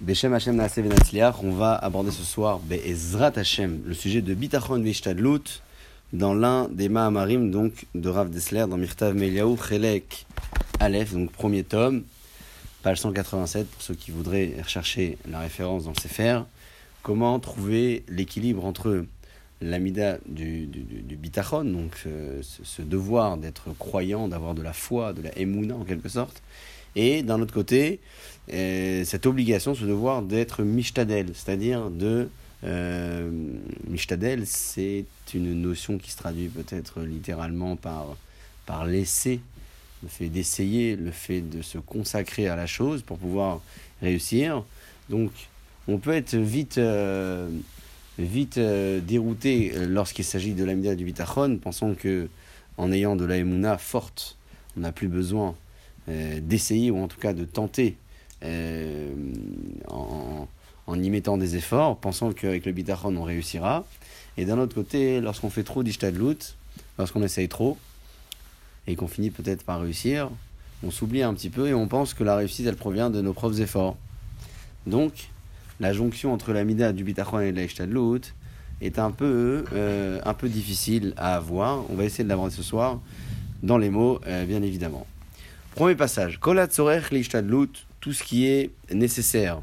Beshem Hashem on va aborder ce soir Be'ezrat Hashem, le sujet de Bitachon Vishtadlut, dans l'un des Mahamarim donc, de Rav Dessler, dans Mirtav Meliaou, Chelek Aleph, donc premier tome, page 187, pour ceux qui voudraient rechercher la référence dans le Sefer. Comment trouver l'équilibre entre l'amida du, du, bitachon, donc euh, ce, ce, devoir d'être croyant, d'avoir de la foi, de la émouna en quelque sorte, et d'un autre côté, euh, cette obligation, ce devoir d'être mishtadel, c'est-à-dire de... Euh, mishtadel, c'est une notion qui se traduit peut-être littéralement par, par l'essai, le fait d'essayer, le fait de se consacrer à la chose pour pouvoir réussir. Donc, on peut être vite... Euh, vite euh, dérouté lorsqu'il s'agit de l'amida du bitachon, pensant que en ayant de la forte, on n'a plus besoin euh, d'essayer ou en tout cas de tenter euh, en, en, y mettant des efforts, pensant qu'avec le bitachon on réussira. Et d'un autre côté, lorsqu'on fait trop d'ishtadlut, lorsqu'on essaye trop, et qu'on finit peut-être par réussir, on s'oublie un petit peu et on pense que la réussite elle provient de nos propres efforts. Donc, la jonction entre l'amida du bitachon et de l'ishtadlut est un peu, euh, un peu difficile à avoir. On va essayer de l'aborder ce soir dans les mots, bien évidemment. Premier passage. Tout ce qui est nécessaire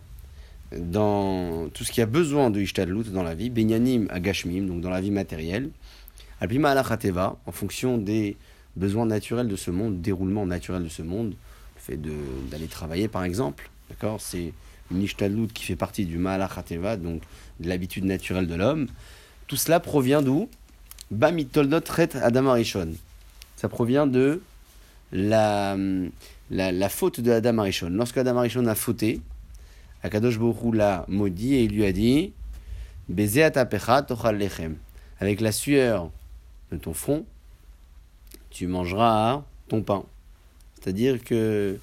dans tout ce qui a besoin de ishtadlut dans la vie, benyanim agashmim, donc dans la vie matérielle, alpima alachateva, en fonction des besoins naturels de ce monde, déroulement naturel de ce monde, le fait d'aller travailler par exemple, d'accord, c'est une ishtadlut qui fait partie du ma'alachateva, donc de l'habitude naturelle de l'homme. Tout cela provient d'où? Bamitoldot ret Adam. Ça provient de la, la, faute de Adam Arishon. Lorsque Adam Arishon a fauté, Akadosh Borou l'a maudit et il lui a dit. Avec la sueur de ton front, tu mangeras ton pain. C'est-à-dire que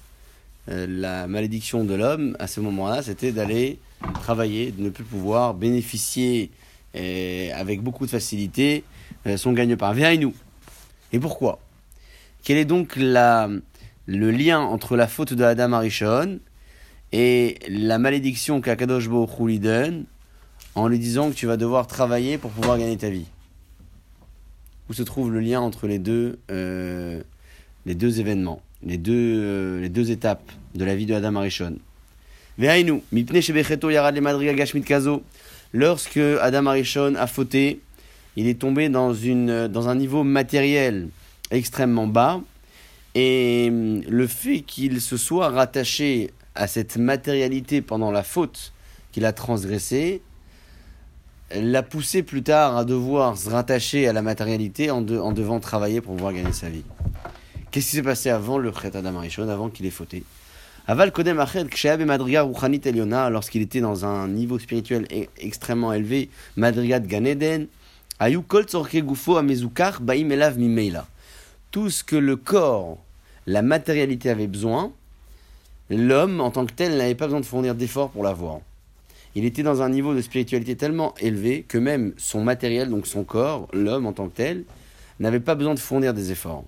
euh, la malédiction de l'homme à ce moment-là, c'était d'aller travailler, de ne plus pouvoir bénéficier euh, avec beaucoup de facilité euh, son gagne-pain. Viens nous. Et pourquoi? Quel est donc le lien entre la faute de Adam Arishon et la malédiction qu'Akadosh Baruch lui donne en lui disant que tu vas devoir travailler pour pouvoir gagner ta vie? Où se trouve le lien entre les deux, euh, les deux événements les deux, euh, les deux étapes de la vie de Adam Arishon? Lorsque Adam Arishon a fauté, il est tombé dans un niveau matériel extrêmement bas. Et hum, le fait qu'il se soit rattaché à cette matérialité pendant la faute qu'il a transgressée, l'a poussé plus tard à devoir se rattacher à la matérialité en, de, en devant travailler pour pouvoir gagner sa vie. Qu'est-ce qui s'est passé avant le Chet Adam Arishon, avant qu'il ait fauté? Aval Kodem Ached, Ksheab Madriga Ruchanit Eliona, lorsqu'il était dans un niveau spirituel extrêmement élevé, Madriga de Ganeden, Ayu Kol Tzorke Gufo Amezukar Baim Elav Mimeila. Tout ce que le corps, la matérialité avait besoin, l'homme en tant que tel n'avait pas besoin de fournir d'efforts pour l'avoir. Il était dans un niveau de spiritualité tellement élevé que même son matériel, donc son corps, l'homme en tant que tel, n'avait pas besoin de fournir des efforts.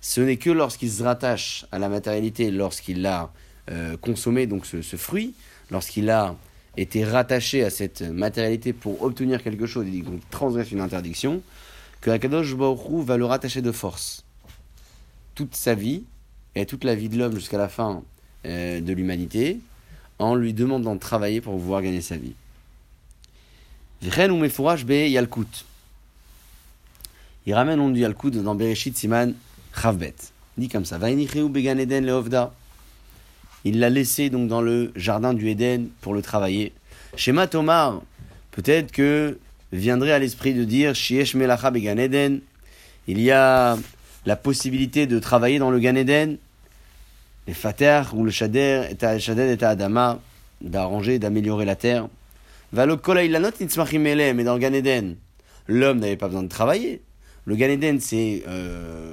Ce n'est que lorsqu'il se rattache à la matérialité, lorsqu'il a euh, consommé donc ce, fruit, lorsqu'il a été rattaché à cette matérialité pour obtenir quelque chose, et donc transgresse une interdiction, que Akadosh Baruch va le rattacher de force. Toute sa vie, et toute la vie de l'homme jusqu'à la fin euh, de l'humanité, en lui demandant de travailler pour pouvoir gagner sa vie. Il ramène on du Yalkut dans Bereshit Siman Chavbet. Dit comme ça. Began Eden leovda. Il l'a laissé donc dans le jardin du Éden pour le travailler. Shema Tomar, peut-être que viendrait à l'esprit de dire Shiesh Melacha Began Eden. Il y a la possibilité de travailler dans le Gan Eden. Les Fater ou le Shader est à Shader à Adama, d'arranger, d'améliorer la terre. Valo Kola Ilanot mais dans le Gan Eden, l'homme n'avait pas besoin de travailler. Le Gan Eden, c'est euh,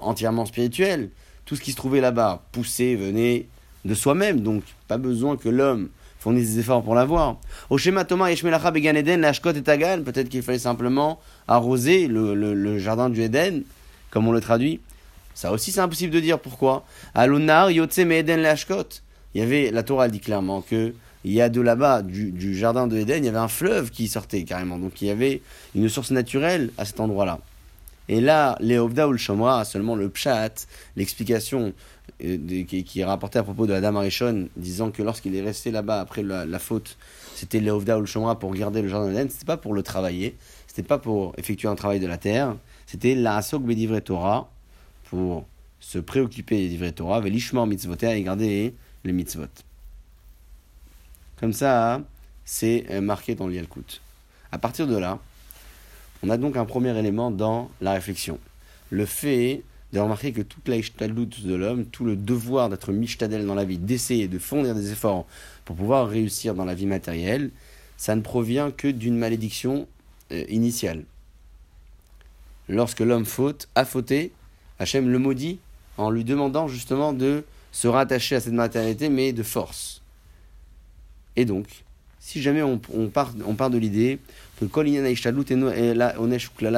entièrement spirituel. Tout ce qui se trouvait là-bas, poussé, venait de soi-même. Donc, pas besoin que l'homme fournisse des efforts pour l'avoir. Au schéma Thomas, Yeshmelacha Began Eden, Lashkot et Tagan, peut-être qu'il fallait simplement arroser le, le, le, jardin du Eden, comme on le traduit. Ça aussi, c'est impossible de dire pourquoi. Alunar, Yotse, Eden, Lashkot. Il y avait, la Torah dit clairement que il y a de là-bas, du, jardin de Éden, il y avait un fleuve qui sortait carrément. Donc il y avait une source naturelle à cet endroit-là. Et là, les ou le Shomra, seulement le Pshat, l'explication euh, qui, est rapportée à propos de Adam Arishon, disant que lorsqu'il est resté là-bas après la, faute, c'était les ou le Shomra pour garder le jardin d'Éden, c'était pas pour le travailler, c'était pas pour effectuer un travail de la terre, c'était la Asok Bedivre Torah, pour se préoccuper des livrets Torah, velishmor mitzvoter et garder les mitzvot. Comme ça, c'est euh, marqué dans l'Yalkut. À partir de là, on a donc un premier élément dans la réflexion. Le fait de remarquer que toute la de l'homme, tout le devoir d'être mishtadel dans la vie, d'essayer de fournir des efforts pour pouvoir réussir dans la vie matérielle, ça ne provient que d'une malédiction euh, initiale. Lorsque l'homme faute, a fauté, Hachem le maudit en lui demandant justement de se rattacher à cette matérialité, mais de force. Et donc, si jamais on, part, de l'idée que Kol et la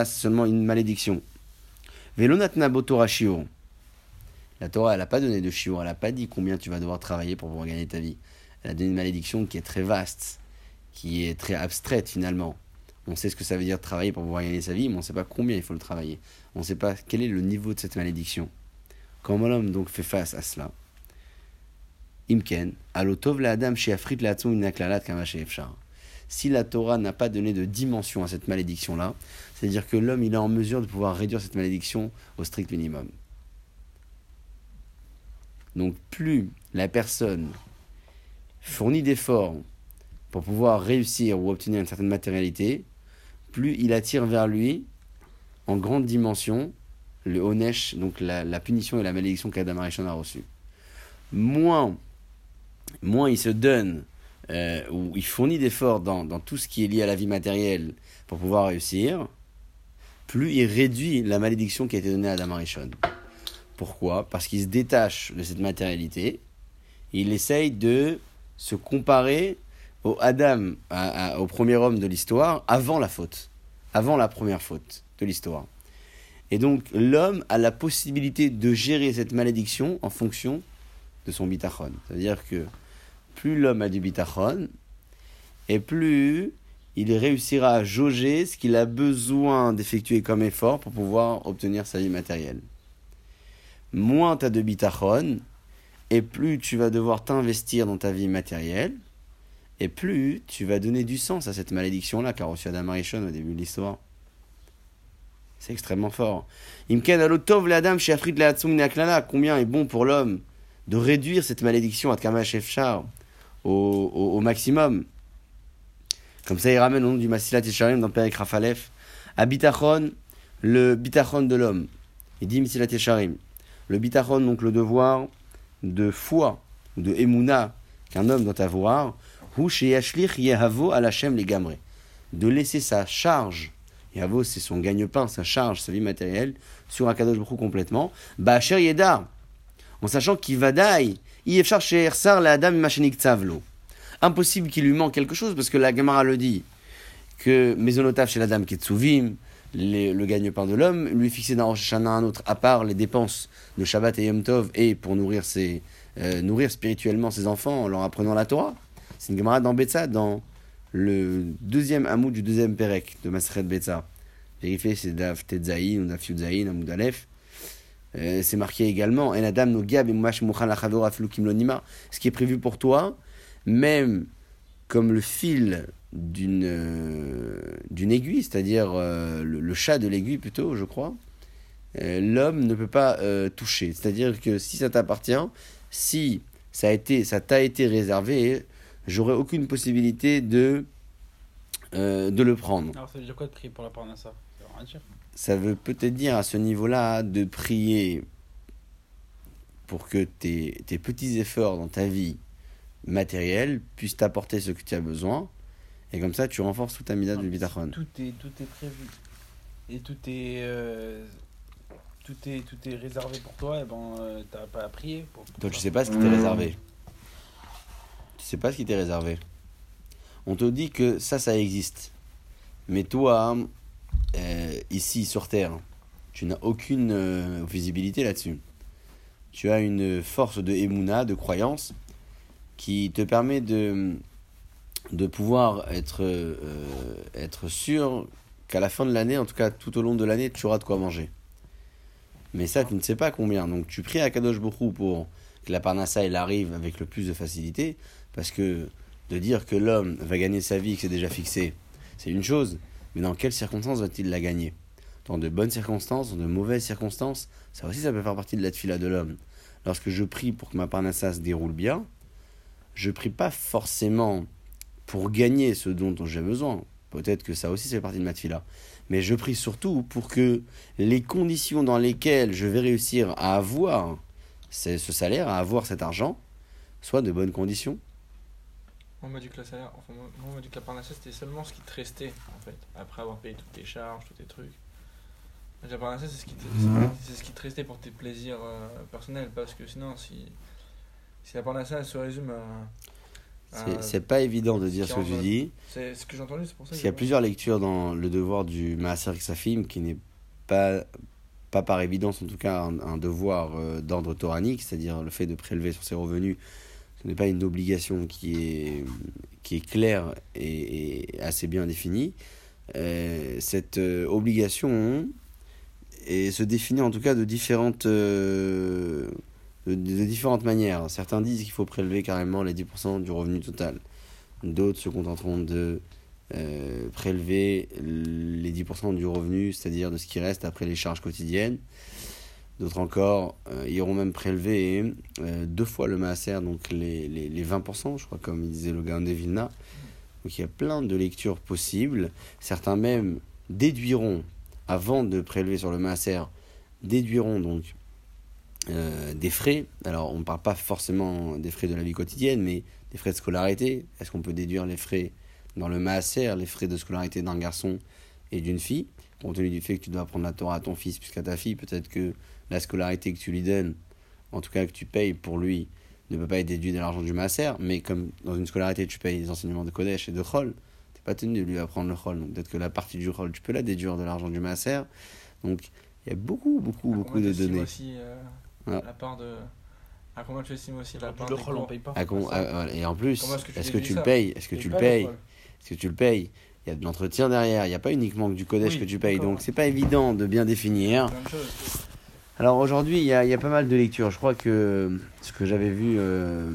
c'est seulement une malédiction. Velonatna La Torah, elle n'a pas donné de shiur, elle n'a pas dit combien tu vas devoir travailler pour pouvoir gagner ta vie. Elle a donné une malédiction qui est très vaste, qui est très abstraite finalement. On sait ce que ça veut dire travailler pour pouvoir gagner sa vie, mais on ne sait pas combien il faut le travailler. On ne sait pas quel est le niveau de cette malédiction. Comment l'homme donc fait face à cela Imken, alotov la adam Si la Torah n'a pas donné de dimension à cette malédiction-là, c'est-à-dire que l'homme il est en mesure de pouvoir réduire cette malédiction au strict minimum. Donc plus la personne fournit d'efforts pour pouvoir réussir ou obtenir une certaine matérialité, plus il attire vers lui en grande dimension le Onesh, donc la, punition et la malédiction qu'Adam Arishon a reçue. Moins, moins il se donne euh, ou il fournit d'efforts dans, dans, tout ce qui est lié à la vie matérielle pour pouvoir réussir, plus il réduit la malédiction qui a été donnée à Adam Arishon. Pourquoi? Parce qu'il se détache de cette matérialité, il essaye de se comparer au Adam, au premier homme de l'histoire, avant la faute, avant la première faute de l'histoire. Et donc l'homme a la possibilité de gérer cette malédiction en fonction de son bitachon. C'est-à-dire que plus l'homme a du bitachon, et plus il réussira à jauger ce qu'il a besoin d'effectuer comme effort pour pouvoir obtenir sa vie matérielle. Moins tu as de bitachon, et plus tu vas devoir t'investir dans ta vie matérielle, et plus tu vas donner du sens à cette malédiction-là qu'a reçu Adam Arishon au début de l'histoire. C'est extrêmement fort. Combien est bon pour l'homme de réduire cette malédiction à Kamash au, au, au, maximum? Comme ça, il ramène au nom du Masilat Yesharim dans Perek Rafalef. À Bitachon, le Bitachon de l'homme. Il dit Masilat Yesharim. Le Bitachon, donc le devoir de foi, de Emouna qu'un homme doit avoir. De laisser sa charge Yavo, c'est son gagne-pain, sa charge, sa vie matérielle, sur un cadeau de Baruch complètement. Ba'asher Yeda, en sachant qu'il va daï, sar la dame machinik tzavlo. Impossible qu'il lui manque quelque chose, parce que la Gemara le dit, que Maisonotaf chez la dame Ketsuvim, le gagne-pain de l'homme, lui fixé d'un Rosh un autre, à part les dépenses de Shabbat et Yom Tov, et pour nourrir, ses, euh, nourrir spirituellement ses enfants en leur apprenant la Torah. C'est une Gemara dans Betsa, dans le deuxième hamoud du deuxième Perek de Masret Betza. Vérifiez, c'est Daf Tetzaïn ou Daf Yudzaïn, Aleph. Euh, c'est marqué également En Adam no Gab Ce qui est prévu pour toi, même comme le fil d'une euh, d'une aiguille, c'est-à-dire euh, le, chat de l'aiguille plutôt, je crois, l'homme ne peut pas toucher. C'est-à-dire que si ça t'appartient, si ça a été, ça t'a été réservé, j'aurais aucune possibilité de, euh, de le prendre. Alors ça veut dire quoi de prier pour la parnassa? Ça Ça veut peut-être dire à ce niveau-là de prier pour que tes, tes, petits efforts dans ta vie matérielle puissent t'apporter ce que tu as besoin. Et comme ça, tu renforces toute ta mida de bitachon. Tout est, tout est prévu. Et tout est, euh, tout est, tout est réservé pour toi. Et ben, euh, t'as pas à prier. Pour, toi, tu sais pas ce qui t'est réservé sais pas ce qui t'est réservé. On te dit que ça, ça existe. Mais toi, euh, ici sur Terre, tu n'as aucune euh, visibilité là-dessus. Tu as une force de émouna, de croyance, qui te permet de de pouvoir être, euh, être sûr qu'à la fin de l'année, en tout cas tout au long de l'année, tu auras de quoi manger. Mais ça, tu ne sais pas combien. Donc tu pries à Kadosh Bokhu pour que la Parnassa arrive avec le plus de facilité, parce que de dire que l'homme va gagner sa vie, que c'est déjà fixé, c'est une chose, mais dans quelles circonstances va-t-il la gagner? Dans de bonnes circonstances, dans de mauvaises circonstances, ça aussi ça peut faire partie de la tfila de l'homme. Lorsque je prie pour que ma Parnassa se déroule bien, je prie pas forcément pour gagner ce dont j'ai besoin. Peut-être que ça aussi, c'est partie de ma tfila. Mais je prie surtout pour que les conditions dans lesquelles je vais réussir à avoir ce salaire, à avoir cet argent, soient de bonnes conditions. Moi, on m'a dit que la salaire, enfin, moi, on m'a dit que la parnassa, c'était seulement ce qui te restait, en fait, après avoir payé toutes tes charges, tous tes trucs. La parnassa, c'est ce, qui te, c'est ce qui te restait pour tes plaisirs euh, personnels, parce que sinon, si, si la parnassa, elle se résume à c'est pas évident de dire ce que tu dis. C'est ce que j'ai entendu, c'est pour ça. Parce qu'il y a plusieurs lectures dans le devoir du Maaser Safim qui n'est pas, pas par évidence, en tout cas, un, devoir euh, d'ordre toranique, c'est-à-dire le fait de prélever sur ses revenus. Ce n'est pas une obligation qui est, qui est claire et, assez bien définie. Euh, cette euh, obligation et se définit en tout cas de différentes de, différentes manières. Certains disent qu'il faut prélever carrément les 10% du revenu total. D'autres se contenteront de euh, prélever les 10% du revenu, c'est-à-dire de ce qui reste après les charges quotidiennes. D'autres encore euh, iront même prélever euh, deux fois le maaser, donc les, les, les, 20%, je crois, comme disait le Gaon de Vilna. Donc il y a plein de lectures possibles. Certains même déduiront, avant de prélever sur le maaser, déduiront donc euh, des frais. Alors, on ne parle pas forcément des frais de la vie quotidienne, mais des frais de scolarité. Est-ce qu'on peut déduire les frais dans le maaser, les frais de scolarité d'un garçon et d'une fille? Compte tenu du fait que tu dois apprendre la Torah à ton fils plus qu'à ta fille, peut-être que la scolarité que tu lui donnes, en tout cas que tu payes pour lui, ne peut pas être déduite de l'argent du maaser. Mais comme dans une scolarité, tu payes les enseignements de Kodesh et de Chol, tu n'es pas tenu de lui apprendre le Chol. Donc peut-être que la partie du Chol, tu peux la déduire de l'argent du maaser. Donc il y a beaucoup, beaucoup, beaucoup de données. Euh, la part de. À combien tu estimes aussi la part Le rôle, on paye pas. et en plus, est-ce que, tu le payes Est-ce que tu le payes Est-ce que tu le payes Il y a de l'entretien derrière. Il n'y a pas uniquement que du codage que tu payes. Donc, c'est pas évident de bien définir. Alors aujourd'hui, il y a, y a, pas mal de lectures. Je crois que ce que j'avais vu euh,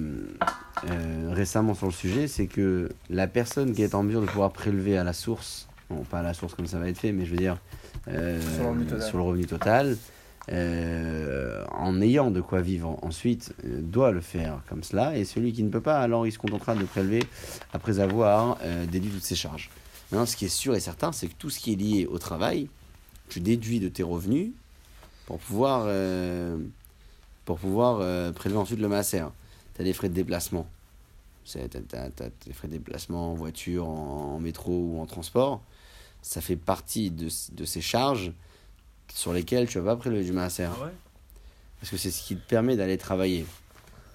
euh, récemment sur le sujet, c'est que la personne qui est en mesure de pouvoir prélever à la source, bon, pas à la source comme ça va être fait, mais je veux dire euh, sur, le revenu total, euh, en ayant de quoi vivre ensuite, euh, doit le faire comme cela. Et celui qui ne peut pas, alors il se contentera de prélever après avoir euh, déduit toutes ses charges. Maintenant, ce qui est sûr et certain, c'est que tout ce qui est lié au travail, tu déduis de tes revenus pour pouvoir, pour pouvoir prélever ensuite le masser. Tu as des frais de déplacement. Tu as, des frais de déplacement en voiture, en, métro ou en transport. Ça fait partie de, de ces charges sur lesquels tu vas pas prélever du maaser. Ah Parce que c'est ce qui te permet d'aller travailler.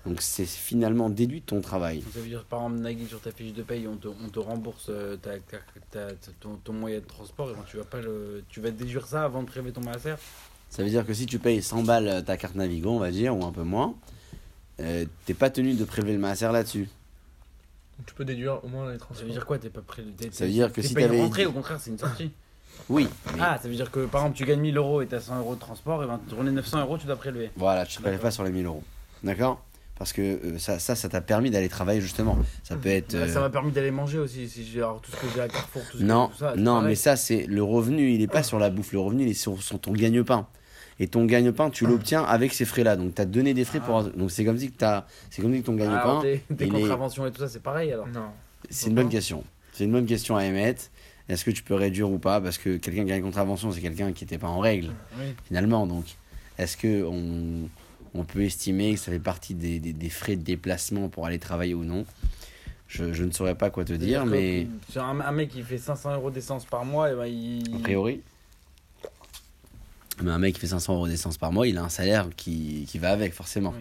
Donc c'est finalement déduit de ton travail. Ça veut dire par exemple, Nagui, sur ta fiche de paye, on te, on te rembourse euh, ta, ton, ton, moyen de transport et tu vas, pas le, tu vas déduire ça avant de prélever ton maaser Ça veut dire que si tu payes 100 balles euh, ta carte Navigo, on va dire, ou un peu moins, euh, t'es pas tenu de prélever le maaser là-dessus. Donc tu peux déduire au moins les transports. Ça veut dire quoi T'es pas prélevé Ça veut dire que si t'avais. rentrée, au contraire, c'est une sortie. Oui. Ah, ça veut dire que par exemple, tu gagnes 1000 euros et tu as 100 euros de transport, et ben, tourner 900 euros, tu dois prélever. Voilà, tu ne prélèves pas sur les 1000 euros. D'accord? Parce que euh, ça, ça, ça t'a permis d'aller travailler justement. Ça peut être. Ça m'a permis d'aller manger aussi. Si j'ai tout ce que j'ai à Carrefour, tout, non, tout ça. Non, mais ça, c'est le revenu. Il n'est pas sur la bouffe. Le revenu, il est sur, ton gagne-pain. Et ton gagne-pain, tu l'obtiens avec ces frais-là. Donc, tu as donné des frais pour. Ah. Donc, c'est comme si que as... c'est comme si ton gagne-pain. Ah, tes contraventions et tout ça, c'est pareil alors. Non. C'est une bonne question. C'est une bonne question à émettre. Est-ce que tu peux réduire ou pas? Parce que quelqu'un qui a une contravention, c'est quelqu'un qui n'était pas en règle, finalement. Donc, est-ce que on, on, peut estimer que ça fait partie des, des, frais de déplacement pour aller travailler ou non? Je, je, ne saurais pas quoi te dire, mais. Sur un, un, mec qui fait 500 euros d'essence par mois, et eh ben il. A priori. Mais un mec qui fait 500 euros d'essence par mois, il a un salaire qui, qui va avec, forcément.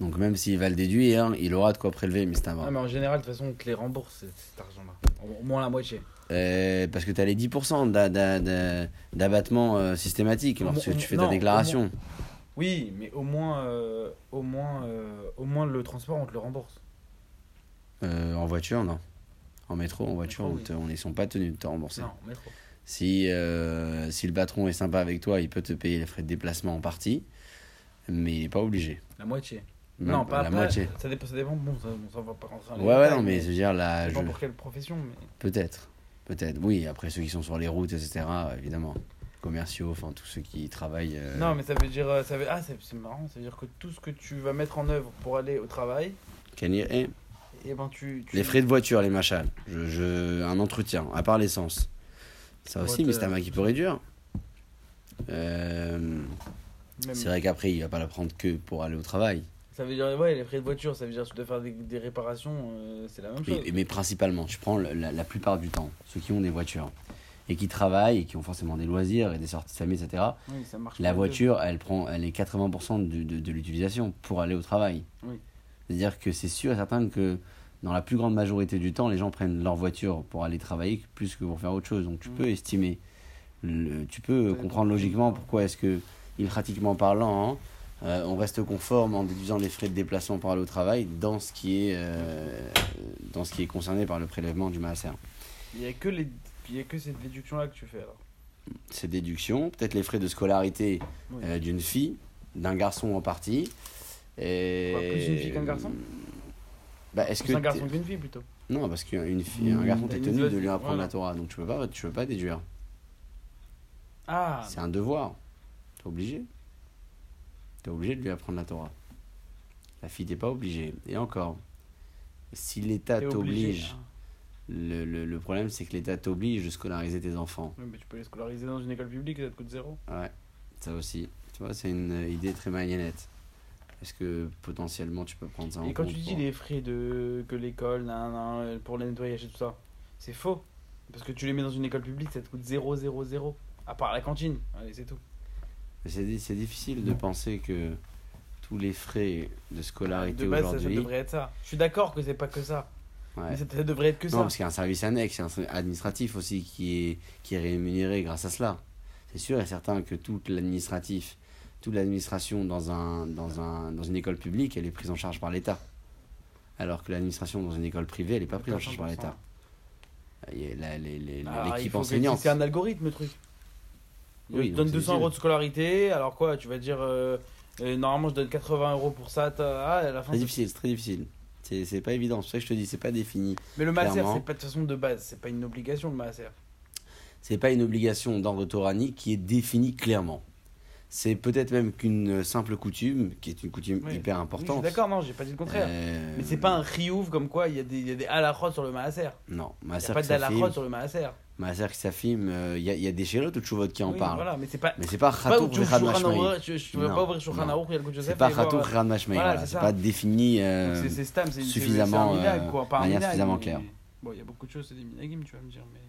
Donc même s'il va le déduire, il aura de quoi prélever, mais c'est un mais en général, de toute façon, on te les rembourse, cet argent-là. Au moins la moitié. Euh, parce que tu as les 10% d'abattement euh, systématique lorsque tu fais ta déclaration. Oui, mais au moins, euh, au, moins, au moins le transport, on te le rembourse. en voiture, non. En métro, en voiture, Métro, on oui. ne sont pas tenus de te rembourser. Non, métro. Si, euh, si le patron est sympa avec toi, il peut te payer les frais de déplacement en partie, mais il n'est pas obligé. La moitié. Non, pas la pas- moitié. Ça dépend, ça dépend. Bon, ça, va pas rentrer Ouais, ouais, non, mais je veux dire, là, je- pour quelle profession, mais. peut-être. Peut-être, oui. Après, ceux qui sont sur les routes, etc., évidemment. Commerciaux, enfin, tous ceux qui travaillent. euh, Non, mais ça veut dire. euh, Ça veut... Ah, c'est marrant. Ça veut dire que tout ce que tu vas mettre en œuvre pour aller au travail, eh, et ben tu. tu- Les frais de voiture, les machins. Je, je, un entretien, à part l'essence. Ça aussi, mais c'est un mec qui peut réduire. Euh, c'est vrai qu'après, il va pas la prendre que pour aller au travail. Ça veut dire, ouais, les frais de voiture, ça veut dire que tu dois faire des, des réparations, euh, c'est la même chose. Mais, mais principalement, tu prends la, la plupart du temps, ceux qui ont des voitures et qui travaillent et qui ont forcément des loisirs et des sorties de famille, etc. Oui, ça marche La voiture, elle prend, elle est 80% de, de, de l'utilisation pour aller au travail. Oui. C'est-à-dire que c'est sûr et certain que dans la plus grande majorité du temps, les gens prennent leur voiture pour aller travailler plus que pour faire autre chose. Donc tu Mm. peux estimer, le- tu peux comprendre logiquement pourquoi est-ce que, pratiquement parlant, hein, euh, on reste conforme en déduisant les frais de déplacement pour aller au travail dans ce qui est, euh, dans ce qui est concerné par le prélèvement du maaser. Il y a que les, il y a que cette déduction là que tu fais alors. Ces déductions, peut-être les frais de scolarité Oui. euh, d'une fille, d'un garçon en partie. Et... Plus une fille qu'un garçon? Bah, est-ce que C'est un garçon qu'une fille plutôt. Non, parce qu'une fille, un garçon, t'es tenu de lui apprendre voilà. la Torah, donc tu peux pas, tu peux pas déduire. Ah. C'est un devoir. T'es obligé. T'es obligé de lui apprendre la Torah. La fille, t'es pas obligé. Et encore, si l'État t'oblige, le, le, le problème c'est que l'État t'oblige de scolariser tes enfants. Oui, mais tu peux les scolariser dans une école publique, ça te coûte zéro. Ouais, ça aussi. Tu vois, c'est une euh, idée très marionnette. Est-ce que potentiellement tu peux prendre ça en Et quand compte tu dis pour- les frais de que l'école, pour le nettoyage et tout ça, c'est faux. Parce que tu les mets dans une école publique, ça te coûte 0, 0, 0. À part la cantine. Allez, c'est tout. C'est di- c'est difficile de penser que tous les frais de scolarité base, ça, ça aujourd'hui. devrait être ça. Je suis d'accord que c'est pas que ça. Ouais. Mais ça, ça devrait être que Non, ça. parce qu'il y a un service annexe, un service administratif aussi qui est, qui est rémunéré grâce à cela. C'est sûr et certain que tout l'administratif, toute l'administration dans, un, dans, un, dans une école publique, elle est prise en charge par l'État. Alors que l'administration dans une école privée, elle n'est pas prise en charge par l'État. Ah, L'équipe enseignante. C'est un algorithme le truc. Il Oui, donne c'est 200 sûr. euros de scolarité, alors quoi Tu vas dire euh, euh, normalement je donne 80 euros pour ça, ah, à la fin. Très c'est- difficile, c'est très difficile. C'est pas évident, c'est ça que je te dis, c'est pas défini. Mais le Clairement. c'est pas de façon de base, c'est pas une obligation le master. c'est pas une obligation d'ordre toranique qui est définie clairement. C'est peut-être même qu'une simple coutume, qui est une coutume Oui. hyper Oui, importante. suis d'accord, non, j'ai pas dit le contraire. Euh, Mais c'est pas un riouf comme quoi il y a des, il y a des sur le maaser. Non, Il ma y a pas s'affirme, sur le maaser. ma sœur qui s'affirme, euh, il y, a- il y a des chélotes ou tchouvot qui en Oui, parlent. Voilà, mais c'est pas. Mais c'est pas Khatour Shulchan Mashmaï. Non, pas ouvrir Shulchan. Aruch, il y a le de Joseph. C'est pas Khatour Vechad Mashmaï, c'est pas défini. suffisamment, minhag, euh, manière suffisamment claire. Bon, il y a beaucoup de choses, c'est des minhagim, tu vas me dire, mais.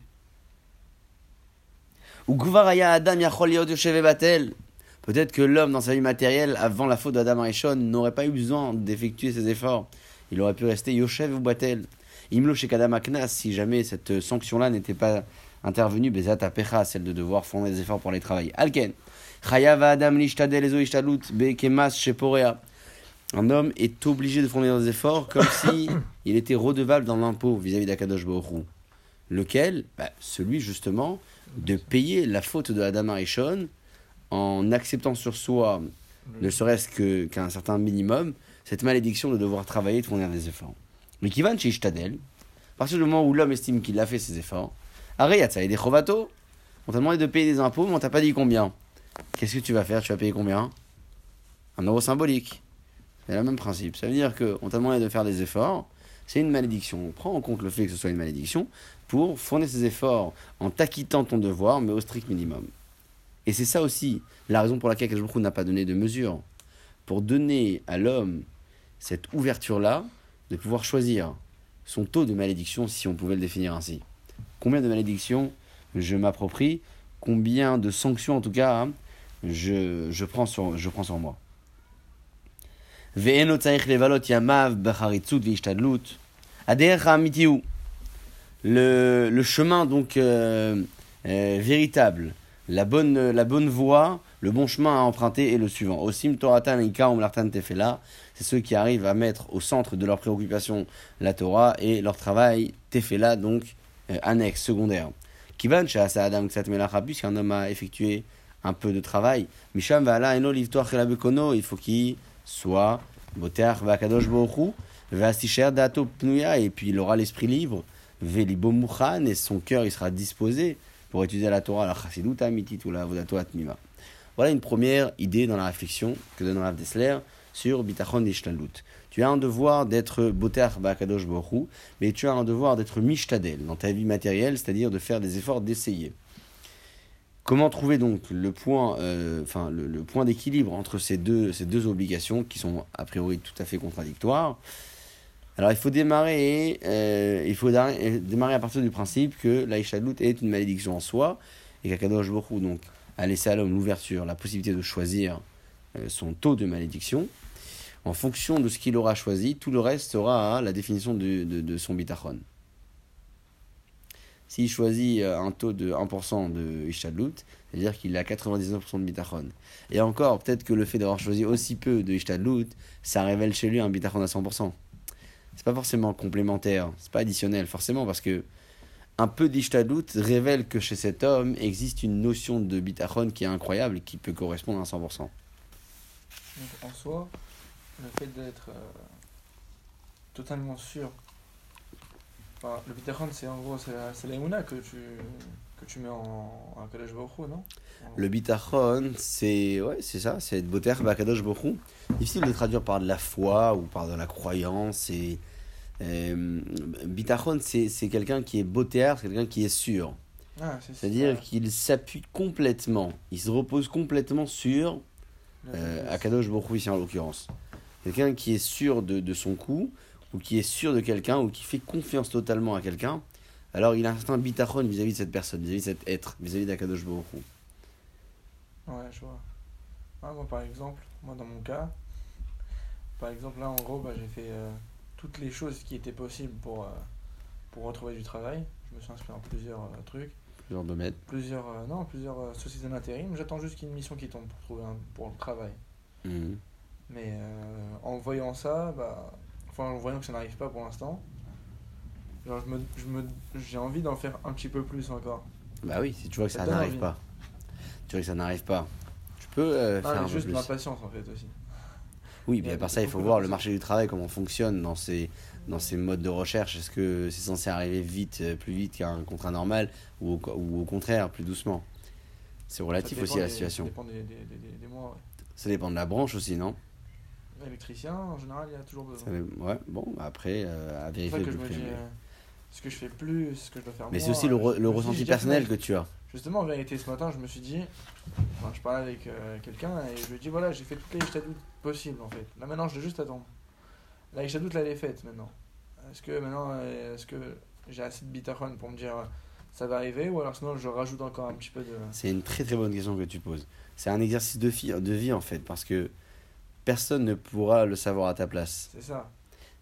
Ou Gvaraya Adam Yachol Yod Yoshev Batel. Peut-être que l'homme, dans sa vie matérielle, avant la faute d'Adam Arishon, n'aurait pas eu besoin d'effectuer ses efforts. Il aurait pu rester Yoshev ou Batel. Imlo chez Kadam si jamais cette sanction-là n'était pas intervenue, Bezat Apecha, celle de devoir fournir des efforts pour aller travailler. Alken. Chayav Adam Lishtadel Ezo Ishtalut Bekemas Sheporea. Un homme est obligé de fournir des efforts comme si il était redevable dans l'impôt vis-à-vis d'Akadosh Hu. Lequel? Bah, Celui justement de payer la faute de Adam Arishon en acceptant sur soi, ne serait-ce que- qu'un certain minimum, cette malédiction de devoir travailler et de fournir des efforts. Mais qui va chez Ishtadel, à partir du moment où l'homme estime qu'il a fait ses efforts, Arrête, ça et des chovato, on t'a demandé de payer des impôts, mais on t'a pas dit combien. Qu'est-ce que tu vas faire? Tu vas payer combien? Un euro symbolique. C'est le même principe. Ça veut dire qu'on t'a demandé de faire des efforts, c'est une malédiction. On prend en compte le fait que ce soit une malédiction pour fournir ses efforts en t'acquittant ton devoir, mais au strict minimum. Et c'est ça aussi la raison pour laquelle Kajbrouk n'a pas donné de mesure. Pour donner à l'homme cette ouverture-là de pouvoir choisir son taux de malédiction, si on pouvait le définir ainsi. Combien de malédictions je m'approprie? Combien de sanctions, en tout cas, hein, je, prends sur, moi? Le, le chemin donc euh, euh, véritable, la bonne, la bonne voie Le bon chemin à emprunter est le suivant. Osim Toratan Ika Umlartan Tefela, c'est ceux qui arrivent à mettre au centre de leur préoccupation la Torah et leur travail Tefela, donc euh, annexe, secondaire. Kivan Shasa Adam Ksat Melacha, puisqu'un homme a effectué un peu de travail, Misham Vala Eno Livtoach Elabekono, il faut qu'il soit Boteach Vakadosh Bohu, Vastisher Dato Pnuya, et puis il aura l'esprit libre, Velibo Mouchan, et son cœur il sera disposé pour étudier la Torah, la Chassidut Amitit ou la Vodato Atmima. Voilà une première idée dans la réflexion que donne Rav Dessler sur Bitachon Ishlalut. Tu as un devoir d'être Boter Bakadosh Bohu, mais tu as un devoir d'être Mishtadel dans ta vie matérielle, c'est-à-dire de faire des efforts d'essayer. Comment trouver donc le point, euh, le point d'équilibre entre ces deux, ces deux obligations qui sont a priori tout à fait contradictoires? Alors il faut démarrer, euh, il faut dar- démarrer à partir du principe que l'Aïchadout est une malédiction en soi et qu'Akadosh Hu, donc a laissé à l'homme l'ouverture, la possibilité de choisir euh, son taux de malédiction. En fonction de ce qu'il aura choisi, tout le reste sera la définition de, son bitachon. S'il choisit euh, un taux de 1% de Ishtadlut, c'est-à-dire qu'il a 99% de bitachon. Et encore, peut-être que le fait d'avoir choisi aussi peu de Ishtadlut, ça révèle chez lui un bitachon à 100%. C'est pas forcément complémentaire, c'est pas additionnel, forcément, parce que un peu d'Ishtadlut révèle que chez cet homme existe une notion de bitachon qui est incroyable et qui peut correspondre à 100%. Donc, en soi, le fait d'être euh, totalement sûr. Le bitachon, c'est en gros, c'est la, que tu, que tu mets en, en Kadosh Baruch non? Le bitachon, c'est ouais, c'est ça, c'est être boter bakadosh bochou. Difficile de traduire par de la foi ou par de la croyance. Et euh, bitachon, c'est quelqu'un qui est boter, c'est quelqu'un qui est sûr. Ah, c'est C'est-à-dire qu'il s'appuie complètement, il se repose complètement sur euh, Akadosh Baruch ici en l'occurrence. Quelqu'un qui est sûr de, de son coup, ou qui est sûr de quelqu'un, ou qui fait confiance totalement à quelqu'un, alors il a un certain bitachon vis-à-vis de cette personne, vis-à-vis de cet être, vis-à-vis d'Akadosh Baruch. Ouais, je vois. Ah, moi, par exemple, moi, dans mon cas, par exemple, là, en gros, bah, j'ai fait euh, toutes les choses qui étaient possibles pour, euh, pour retrouver du travail. Je me suis inscrit dans plusieurs euh, trucs, de mettre. plusieurs, non, plusieurs sociétés d'intérim. J'attends juste qu'il y ait une mission qui tombe pour trouver un, pour le travail. Mhm. Mais en voyant ça, bah, enfin, en voyant que ça n'arrive pas pour l'instant, genre, je me, je me, j'ai envie d'en faire un petit peu plus encore. Bah oui, si tu vois que Ça n'arrive pas. Tu vois que ça n'arrive pas. Tu peux euh, Ah, faire un mais peu juste plus. l'impatience, en fait, aussi. Oui, mais à part ça, il faut voir le marché du travail, comment fonctionne dans ces, dans ces modes de recherche. Est-ce que c'est censé arriver vite, euh, plus vite qu'un contrat normal, ou au, ou au contraire, plus doucement? C'est relatif aussi à la des- situation. Ça dépend des, des, des, mois, ouais. Ça dépend de la branche aussi, non? Électricien, en général, il y a toujours besoin. Ça Ouais, bon, après, euh, à C'est vérifier ça que le je me plus dis, près, mais- euh, ce que je fais plus, ce que je dois faire Mais c'est aussi le, re- le ressenti personnel que tu as. Justement, en vérité, ce matin, je me suis dit, enfin, je parlais avec euh, quelqu'un et je lui ai dit, voilà, j'ai fait toutes les Ishtadout possibles en fait. Là maintenant, je dois juste attendre. La Ishtadout, là, elle est faite maintenant. Est-ce que maintenant, euh, est-ce que j'ai assez de bitachon pour me dire euh, ça va arriver ou alors sinon je rajoute encore un petit peu de. C'est une très très bonne question que tu poses. C'est un exercice de vie, de vie en fait, parce que personne ne pourra le savoir à ta place. C'est ça.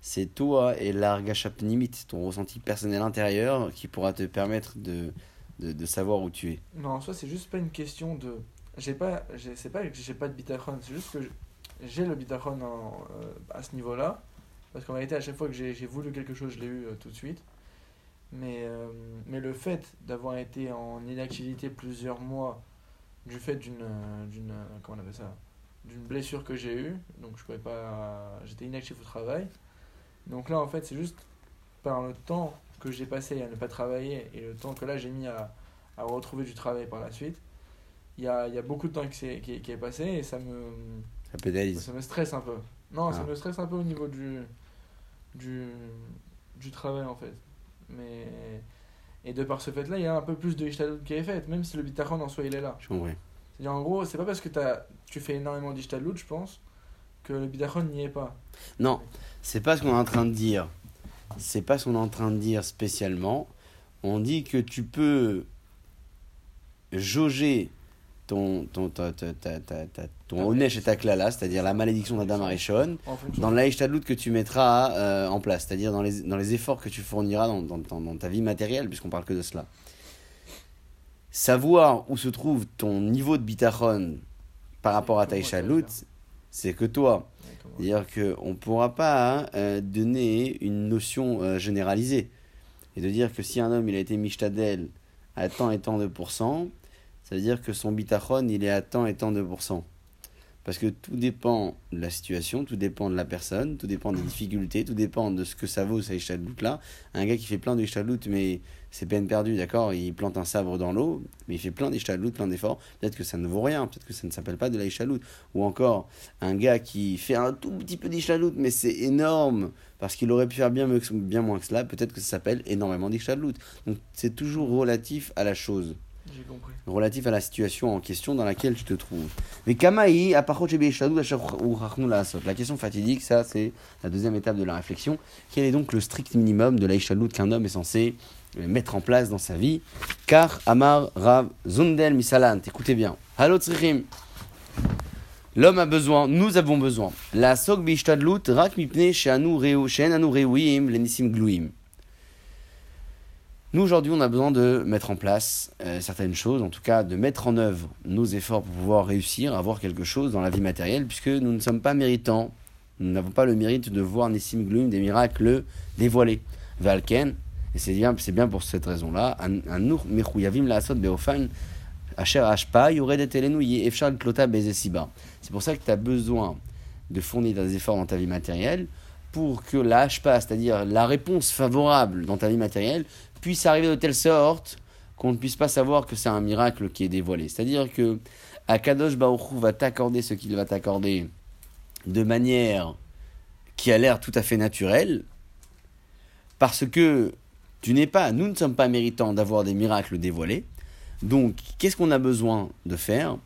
C'est toi et l'argachapnimit, ton ressenti personnel intérieur, qui pourra te permettre de, de, de savoir où tu es. Non, en soi, c'est juste pas une question de. J'ai pas, c'est pas que j'ai pas de bitachon, c'est juste que j'ai le bitachon euh, à ce niveau-là. Parce qu'en réalité, à chaque fois que j'ai voulu quelque chose, je l'ai eu euh, tout de suite. Mais, euh, mais le fait d'avoir été en inactivité plusieurs mois du fait d'une. d'une comment on ça D'une blessure que j'ai eue, donc je pouvais pas. J'étais inactif au travail. Donc là, en fait, c'est juste par le temps que j'ai passé à ne pas travailler et le temps que là j'ai mis à, à retrouver du travail par la suite. Il y a, y a beaucoup de temps qui, s'est- qui, qui est passé et ça me, Ça pénalise. ça me stresse un peu. Non, ça Ah. me stresse un peu au niveau du, du, du travail en fait. Mais, et de par ce fait-là, il y a un peu plus de Ishtadlout qui est faite, même si le bitachon en soi il est là. Je comprends. C'est-à-dire en gros, c'est pas parce que t'as, tu fais énormément d'Ishtadlout, je pense, que le bitachon n'y est pas. Non, c'est pas ce qu'on est en train de dire. C'est pas ce qu'on est en train de dire spécialement. On dit que tu peux jauger ton, ton, ta, ta, ta, ton onesh et ta klala, c'est-à-dire la malédiction d'Adam Arishon, dans l'aïchtadlout que tu mettras euh, en place, c'est-à-dire dans les, dans les efforts que tu fourniras dans, dans, dans- dans ta vie matérielle, puisqu'on parle que de cela. Savoir où se trouve ton niveau de bitachon par rapport à ta Ishadlout, c'est que toi. C'est-à-dire qu'on ne pourra pas hein, euh, donner une notion euh, généralisée. Et de dire que si un homme il a été mishtadel à tant et tant de pourcents, ça veut dire que son bitachon il est à tant et tant de pourcents. Parce que tout dépend de la situation, tout dépend de la personne, tout dépend des difficultés, tout dépend de ce que ça vaut, ça Ishadlout là. Un gars qui fait plein Ishadlout, mais c'est peine perdue, d'accord? Il plante un sabre dans l'eau, mais il fait plein d'Ishadlout, plein d'efforts. Peut-être que ça ne vaut rien, peut-être que ça ne s'appelle pas de la. Ou encore, un gars qui fait un tout petit peu d'Ishadlout, mais c'est énorme, parce qu'il aurait pu faire bien, mieux bien moins que cela, peut-être que ça s'appelle énormément d'Ishadlout. Donc c'est toujours relatif à la chose. Relatif à la situation en question dans laquelle tu te trouves. Mais Kamaï, la question fatidique, ça c'est la deuxième étape de la réflexion. Quel est donc le strict minimum de la Ishadlout qu'un homme est censé euh, mettre en place dans sa vie? Car Amar Rav Zundel Misalant, écoutez bien. Hallo Tzrichim. L'homme a besoin, nous avons besoin. La sok bishtadlut rak mipne she'anu reu- she'en anu reuim lenissim gluim. Nous aujourd'hui, on a besoin de mettre en place euh, certaines choses, en tout cas de mettre en œuvre nos efforts pour pouvoir réussir à avoir quelque chose dans la vie matérielle, puisque nous ne sommes pas méritants. Nous n'avons pas le mérite de voir Nissim Gluim, des miracles dévoilés. Valken, et c'est bien, c'est bien pour cette raison-là, un nur mechuyavim laasot beofan asher ashpa yoredet elenu efshar klota bezesiba. C'est pour ça que tu as besoin de fournir des efforts dans ta vie matérielle pour que la hashpa, c'est-à-dire la réponse favorable dans ta vie matérielle, puisse arriver de telle sorte qu'on ne puisse pas savoir que c'est un miracle qui est dévoilé. C'est-à-dire que Akadosh Baruch Hu va t'accorder ce qu'il va t'accorder de manière qui a l'air tout à fait naturelle, parce que tu n'es pas, nous ne sommes pas méritants d'avoir des miracles dévoilés. Donc, qu'est-ce qu'on a besoin de faire?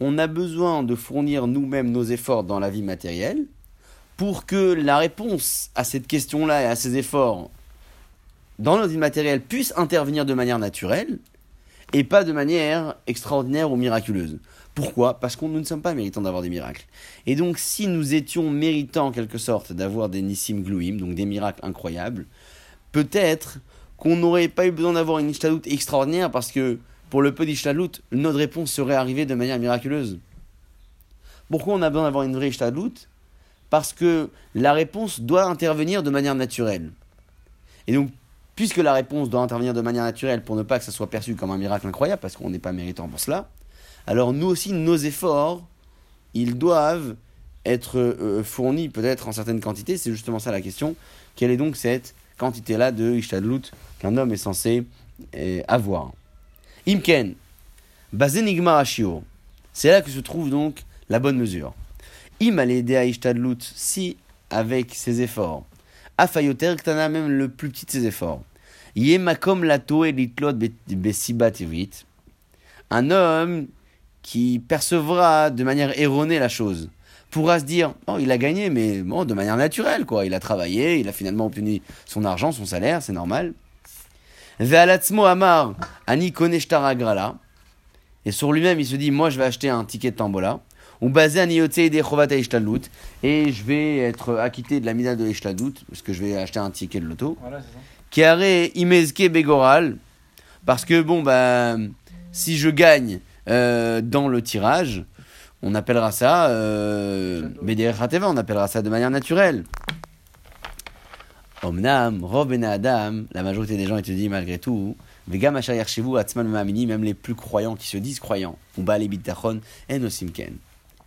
On a besoin de fournir nous-mêmes nos efforts dans la vie matérielle pour que la réponse à cette question-là et à ces efforts dans notre vie matérielle puisse intervenir de manière naturelle et pas de manière extraordinaire ou miraculeuse. Pourquoi? Parce que nous ne sommes pas méritants d'avoir des miracles. Et donc, si nous étions méritants en quelque sorte d'avoir des nissim gluim, donc des miracles incroyables, peut-être qu'on n'aurait pas eu besoin d'avoir une ishtalout extraordinaire parce que pour le peu d'ishtalout, notre réponse serait arrivée de manière miraculeuse. Pourquoi on a besoin d'avoir une vraie ishtalout Parce que la réponse doit intervenir de manière naturelle. Et donc, puisque la réponse doit intervenir de manière naturelle pour ne pas que ça soit perçu comme un miracle incroyable, parce qu'on n'est pas méritant pour cela, alors nous aussi, nos efforts, ils doivent être euh, fournis peut-être en certaines quantités. C'est justement ça la question. Quelle est donc cette quantité-là de ishtadlut qu'un homme est censé euh, avoir? Imken, bazenigma ashio. C'est là que se trouve donc la bonne mesure. Im à ishtadlut, si avec ses efforts, afayoter ktana, même le plus petit de ses efforts, yemakom lato et litlot un homme qui percevra de manière erronée la chose. Pourra se dire oh il a gagné mais bon de manière naturelle quoi. Il a travaillé il a finalement obtenu son argent son salaire c'est normal. Amar ani et sur lui-même il se dit moi je vais acheter un ticket de tambola ou basé à niyote des chovat ishtalut et je vais être acquitté de la mida de ishtalut parce que je vais acheter un ticket de loto. Voilà, c'est ça. Kiare imezke begoral. Parce que bon bah si je gagne euh, dans le tirage, on appellera ça euh, on appellera ça de manière naturelle. Omnam, Rov Ben Adam, la majorité des gens, ils te disent malgré tout, Vegam Asher Yarshivu Atzman Mamini, même les plus croyants qui se disent croyants, ou Baal Bitachon, en Osimken.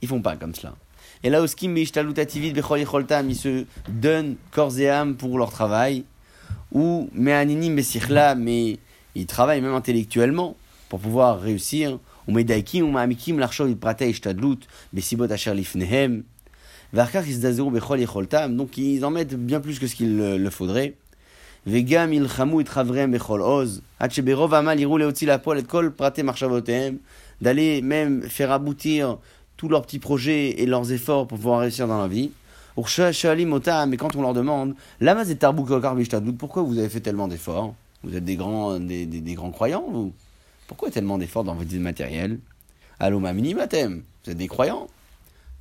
Ils font pas comme cela. Et là, Oskim Mishtalutativit Bechol Yecholtam, ils se donnent corps et âme pour leur travail. Ou Me'aninim Besichla, mais ils travaillent même intellectuellement pour pouvoir réussir. Ou Medaikim, ou Ma'amikim, Larchov, Iprate, Ishtadlut, Besibot Asher Lifnehem. Varkar Isdazero Bechol Yecholtam, donc ils en mettent bien plus que ce qu'il le faudrait. Vegam Ilchamu Itravrehem Bechol Oz. Hacheberov Amal Irou Leotzi Lapol Et Kol Prate Marchavotem. D'aller même faire aboutir tous leurs petits projets et leurs efforts pour pouvoir réussir dans la vie. Mais quand on leur demande, pourquoi vous avez fait tellement d'efforts? Vous êtes des grands, des, des, des grands croyants, vous? Pourquoi tellement d'efforts dans votre vie matérielle? Allo ma minimatem, vous êtes des croyants?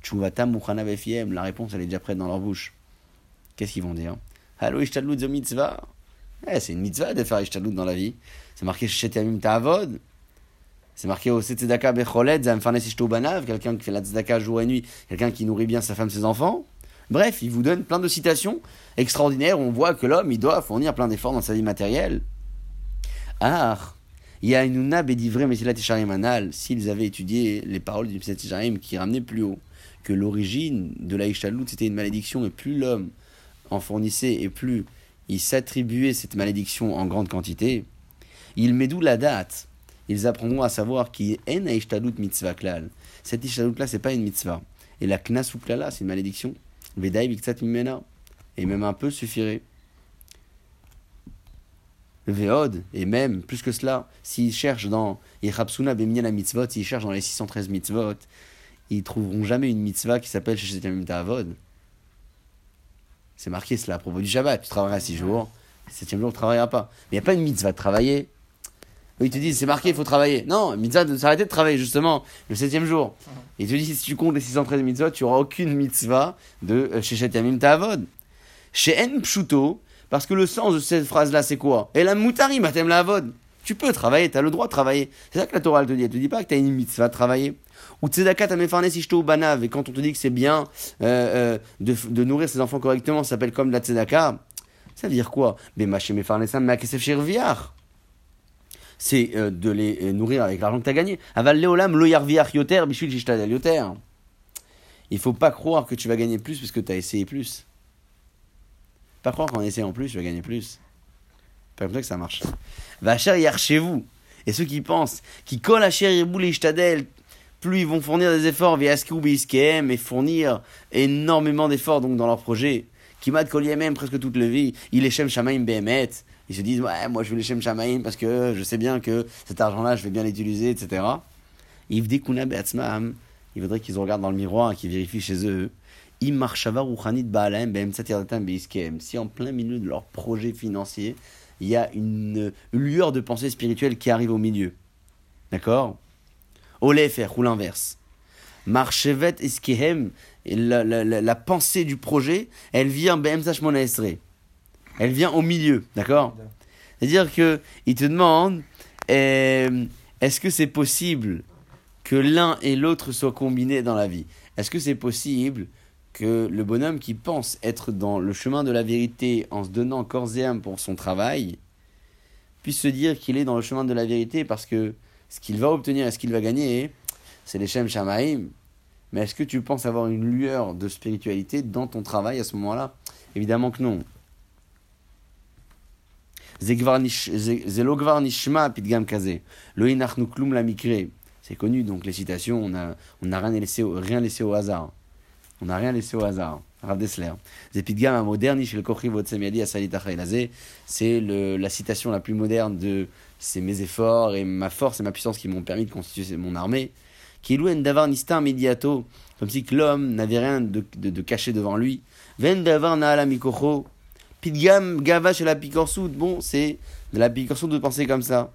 La réponse elle est déjà prête dans leur bouche. Qu'est-ce qu'ils vont dire? Allo ishtadlut mitzvah? Eh, c'est une mitzvah de faire ishtadlut dans la vie. C'est marqué Shetemim ta'avod. C'est marqué au Tzedaka Becholet, Banav, quelqu'un qui fait la Tzedaka jour et nuit, quelqu'un qui nourrit bien sa femme, ses enfants. Bref, il vous donne plein de citations extraordinaires on voit que l'homme, il doit fournir plein d'efforts dans sa vie matérielle. Ah, il y a une Una Bedivre Mesilat Isharim Anal, s'ils avaient étudié les paroles du Mesilat qui ramenaient plus haut que l'origine de la c'était une malédiction et plus l'homme en fournissait et plus il s'attribuait cette malédiction en grande quantité, il met d'où la date. Ils apprendront à savoir qui est en Ishtalut mitzvah klal. Cette Ishtalut là, c'est pas une mitzvah. Et la knas ou klala, c'est une malédiction. Vedaï biktsat mimena. Et même un peu suffirait. Veod, et même plus que cela, s'ils cherchent dans Yechapsuna la mitzvot, s'ils cherchent dans les 613 mitzvot, ils trouveront jamais une mitzvah qui s'appelle Sheshetem Avod. C'est marqué cela à propos du Shabbat. Tu travailleras 6 jours, le septième jour, tu ne travailleras pas. Mais il n'y a pas une mitzvah de travailler. Ils te disent, c'est marqué, il faut travailler. Non, mitzvah de s'arrêter de travailler, justement, le septième jour. Ils te disent, si tu comptes les 613 mitzvot, tu n'auras aucune mitzvah de Sheshet Yamim Ta'avod. Chez En Pshuto, parce que le sens de cette phrase-là, c'est quoi? Et la moutari, matem la. Tu peux travailler, tu as le droit de travailler. C'est ça que la Torah te dit. Elle te dit pas que tu as une mitzvah de travailler. Ou tzedaka tamefarnes ishto banav. Et quand on te dit que c'est bien euh, euh, de, nourrir ses enfants correctement, ça s'appelle comme la tzedaka. Ça veut dire quoi? C'est euh, de les nourrir avec l'argent que tu as gagné. Aval leolam lo yoter bishvil yoter. Il faut pas croire que tu vas gagner plus parce que tu as essayé plus. Pas croire qu'en essayant plus, tu vas gagner plus. Pas comme ça que ça marche. Va hier chez vous. Et ceux qui pensent, qui collent à chérir les plus ils vont fournir des efforts via SQB, et fournir énormément d'efforts donc dans leur projet. Collier même presque toute la vie. Il est Shem Shamaim Behemet. Ils se disent, ouais, moi je veux les Shem Shamaim parce que je sais bien que cet argent-là, je vais bien l'utiliser, etc. Il faudrait qu'ils regardent dans le miroir et qu'ils vérifient chez eux si en plein milieu de leur projet financier, il y a une lueur de pensée spirituelle qui arrive au milieu. D'accord? Faire ou l'inverse. Marchevet eskehem, la, la, la, la, pensée du projet, elle vient Elle vient au milieu, d'accord C'est-à-dire que il te demande euh, est-ce que c'est possible que l'un et l'autre soient combinés dans la vie? Est-ce que c'est possible que le bonhomme qui pense être dans le chemin de la vérité en se donnant corps et âme pour son travail puisse se dire qu'il est dans le chemin de la vérité parce que ce qu'il va obtenir et ce qu'il va gagner, c'est les Shem Shamaim. Mais est-ce que tu penses avoir une lueur de spiritualité dans ton travail à ce moment-là? Évidemment que non. C'est connu, donc les citations, on n'a on a rien, laissé, rien laissé au hasard. On n'a rien laissé au hasard. Rav Dessler. c'est la citation la plus moderne de c'est mes efforts et ma force et ma puissance qui m'ont permis de constituer mon armée. Qui loue davar nista mediato, comme si l'homme n'avait rien de, de, caché devant lui. Ven davar na la mikocho. Pidgam gava chez la picorsoud. Bon, c'est de la picorsoud de penser comme ça.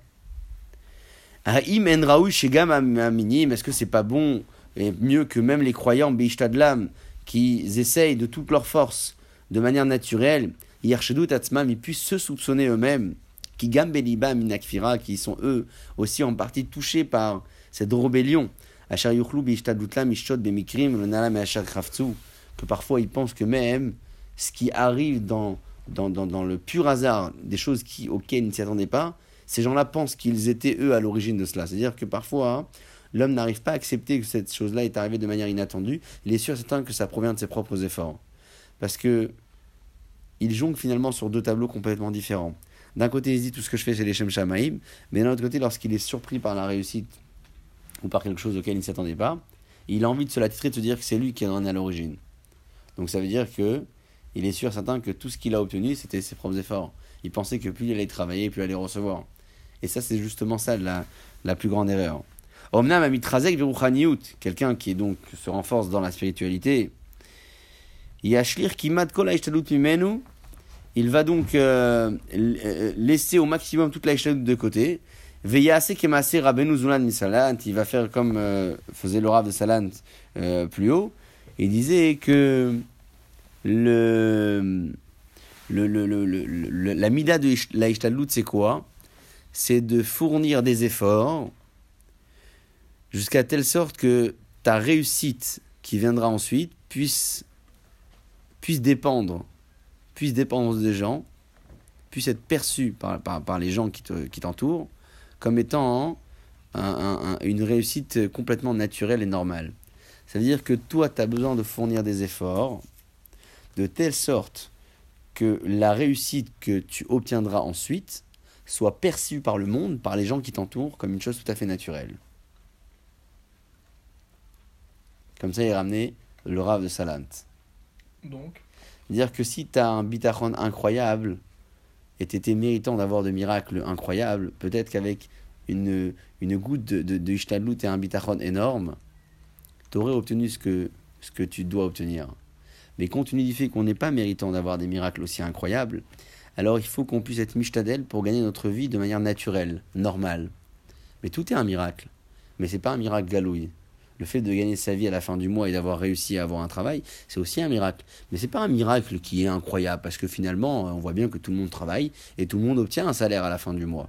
Haïm en raoui chez gam aminim. Est-ce que c'est pas bon et mieux que même les croyants l'âme qui essayent de toute leur force, de manière naturelle, Yershedut Atzmam, ils puissent se soupçonner eux-mêmes, qui Gambeliba Minakfira, qui sont eux aussi en partie touchés par cette rébellion, que parfois ils pensent que même ce qui arrive dans, dans, dans, dans le pur hasard, des choses qui, auxquelles ils ne s'y attendaient pas, ces gens-là pensent qu'ils étaient eux à l'origine de cela. C'est-à-dire que parfois, l'homme n'arrive pas à accepter que cette chose-là est arrivée de manière inattendue, il est sûr certain que ça provient de ses propres efforts. Parce que il jongle finalement sur deux tableaux complètement différents. D'un côté, il dit tout ce que je fais, c'est les Shem Shamaim, mais d'un autre côté, lorsqu'il est surpris par la réussite ou par quelque chose auquel il ne s'attendait pas, il a envie de se l'attitrer, de se dire que c'est lui qui en est à l'origine. Donc ça veut dire que il est sûr certain que tout ce qu'il a obtenu, c'était ses propres efforts. Il pensait que plus il allait travailler, plus il allait recevoir. Et ça, c'est justement ça la, plus grande erreur. Omnam amitrazek quelqu'un qui donc se renforce dans la spiritualité. Yashlir kimat kol mimenu, il va donc euh, euh, laisser au maximum toute la de côté. Veyase kemase rabenu zulan misalant, il va faire comme euh, faisait le Rav de Salant plus haut. Il disait que le, le, le, le la mida de la c'est quoi? C'est de fournir des efforts jusqu'à telle sorte que ta réussite qui viendra ensuite puisse, puisse dépendre, puisse dépendre des gens, puisse être perçue par, par, par les gens qui te- qui t'entourent comme étant un- un- un- une réussite complètement naturelle et normale. Ça veut dire que toi, tu as besoin de fournir des efforts de telle sorte que la réussite que tu obtiendras ensuite soit perçue par le monde, par les gens qui t'entourent, comme une chose tout à fait naturelle. Comme ça, il est ramené le rave de Salant. Donc, Dire que si tu as un bitachon incroyable et tu étais méritant d'avoir de miracles incroyables, peut-être qu'avec une, une goutte de, de, et un bitachon énorme, tu aurais obtenu ce que, ce que tu dois obtenir. Mais compte tenu du fait qu'on n'est pas méritant d'avoir des miracles aussi incroyables, alors il faut qu'on puisse être mishtadel pour gagner notre vie de manière naturelle, normale. Mais tout est un miracle. Mais c'est pas un miracle galouille. Le fait de gagner sa vie à la fin du mois et d'avoir réussi à avoir un travail, c'est aussi un miracle. Mais c'est pas un miracle qui est incroyable parce que finalement, on voit bien que tout le monde travaille et tout le monde obtient un salaire à la fin du mois.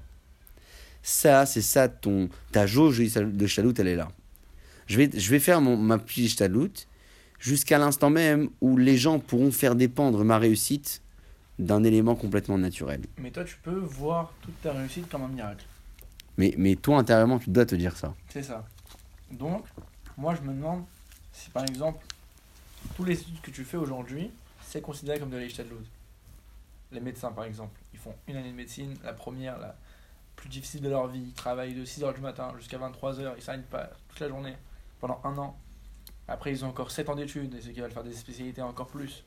Ça, c'est ça, ton, ta jauge de chalout, elle est là. Je vais, je vais faire mon, ma petite chalout jusqu'à l'instant même où les gens pourront faire dépendre ma réussite d'un élément complètement naturel. mais toi, tu peux voir toute ta réussite comme un miracle. Mais, mais toi, intérieurement, tu dois te dire ça. C'est ça. Donc, moi, je me demande si, par exemple, tous les études que tu fais aujourd'hui, c'est considéré comme de l'Eishtadlout. Les médecins, par exemple, ils font une année de médecine, la première, la plus difficile de leur vie. Ils travaillent de 6h du matin jusqu'à 23h, ils s'arrêtent pas toute la journée pendant un an. Après, ils ont encore 7 ans d'études, et ceux qui veulent faire des spécialités encore plus.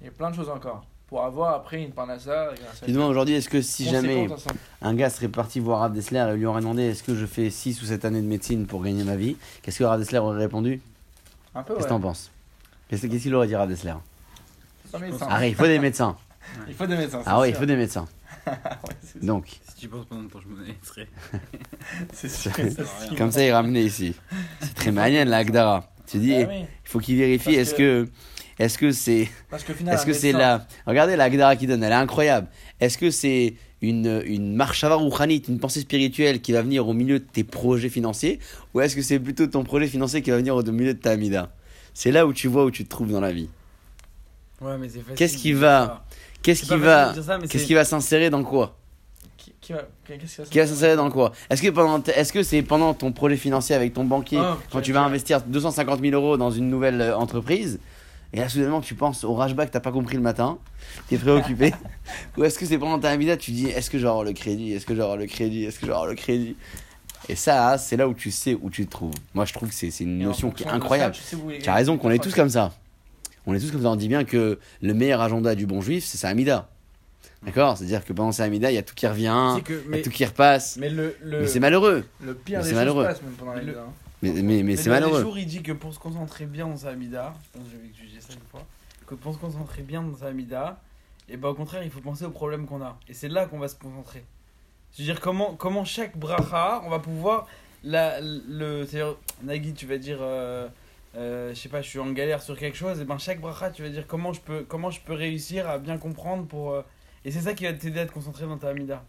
Il y a plein de choses encore. Pour avoir après une parnassa. demandes aujourd'hui, est-ce que si jamais un gars serait parti voir Rav Dessler et lui aurait demandé est-ce que je fais 6 ou 7 années de médecine pour gagner ma vie, qu'est-ce que Rav Dessler aurait répondu? Un peu, Qu'est-ce que ouais. t'en penses? Qu'est-ce qu'il aurait dit Rav Dessler? Arrête, il faut des médecins. Il faut des médecins. Ah ouais, il faut des médecins. Ouais, Donc, Si tu penses pendant ton chemin, il serait. C'est sûr. Comme ça, il est ramené ici. C'est très malin, la Agdara. Tu dis, Ah il oui, faut qu'il vérifie, est-ce que, est-ce que c'est, est-ce que c'est la, regardez la Agdara qui donne, elle est incroyable. Est-ce que c'est une, une marshava rouchanite, une pensée spirituelle qui va venir au milieu de tes projets financiers, ou est-ce que c'est plutôt ton projet financier qui va venir au milieu de ta Amida? C'est là où tu vois où tu te trouves dans la vie. Ouais, mais c'est facile. Qu'est-ce qui va-. Qu'est-ce qui va, qu'est-ce qui va s'insérer dans quoi? Qui, qui va, qu'est-ce qui va s'insérer dans quoi? Est-ce que pendant, est-ce que c'est pendant ton projet financier avec ton banquier, Ah, quand tu vas investir 250 000 euros dans une nouvelle euh, entreprise, et là soudainement tu penses au rashback que t'as pas compris le matin, t'es préoccupé, ou est-ce que c'est pendant ta vida tu dis est-ce que j'aurai le crédit, est-ce que j'aurai le crédit, est-ce que j'aurai le crédit? Et ça, c'est là où tu sais où tu te trouves. Moi je trouve que c'est une notion qui est ça, incroyable. tu sais Tu as raison qu'on est tous comme ça. On est tous comme ça. On dit bien que le meilleur agenda du bon juif, c'est sa Amida. D'accord C'est-à-dire que pendant sa Amida, il y a tout qui revient, il y a tout qui repasse. mais le, le, Mais c'est malheureux. Le pire Mais des malheureux. passe même pendant hein. Mais, mais, mais Mais c'est malheureux. jour, il dit que pour se concentrer bien dans sa Amida, je pense que j'avais étudié ça une fois, que pour se concentrer bien dans sa Amida, et ben au contraire, il faut penser aux problèmes qu'on a. Et c'est là qu'on va se concentrer. C'est-à-dire comment, comment chaque bracha, on va pouvoir. La, le, c'est-à-dire, Nagui, tu vas dire, euh, euh, je sais pas, je suis en galère sur quelque chose, et ben chaque bracha, tu vas dire comment je peux, comment je peux réussir à bien comprendre pour. Et c'est ça qui va t'aider à te concentrer dans ta Amida.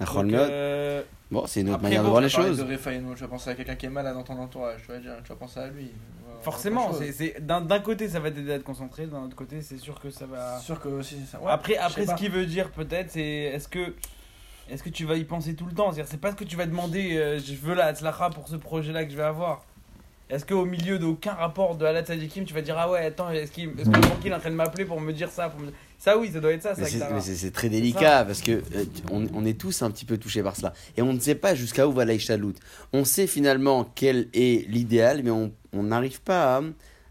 Nachol Donc, euh, Bon, c'est une autre Après, manière de voir les choses. De Refaïno, tu vas penser à quelqu'un qui est malade dans ton entourage, tu vas, dire, tu vas penser à lui. Voilà, forcément, c'est, d'un, d'un côté, ça va t'aider à te concentrer, d'un autre côté, c'est sûr que ça va. Sûr que aussi c'est ça. Ouais, après, après ce qu'il veut dire peut-être, c'est est-ce que est-ce que tu vas y penser tout le temps? C'est-à-dire, c'est pas ce que tu vas demander. euh, je veux la Hatzlacha pour ce projet-là que je vais avoir. Est-ce qu'au milieu d'aucun rapport de Alat Sadikim, tu vas dire ah ouais attends est-ce qu'il le banquier est en train de m'appeler pour me dire ça pour me... Ça oui, ça doit être ça. C'est- très délicat parce que euh, on, on est tous un petit peu touchés par cela. Et on ne sait pas jusqu'à où va l'Aïchalout. On sait finalement quel est l'idéal, mais on on n'arrive pas à,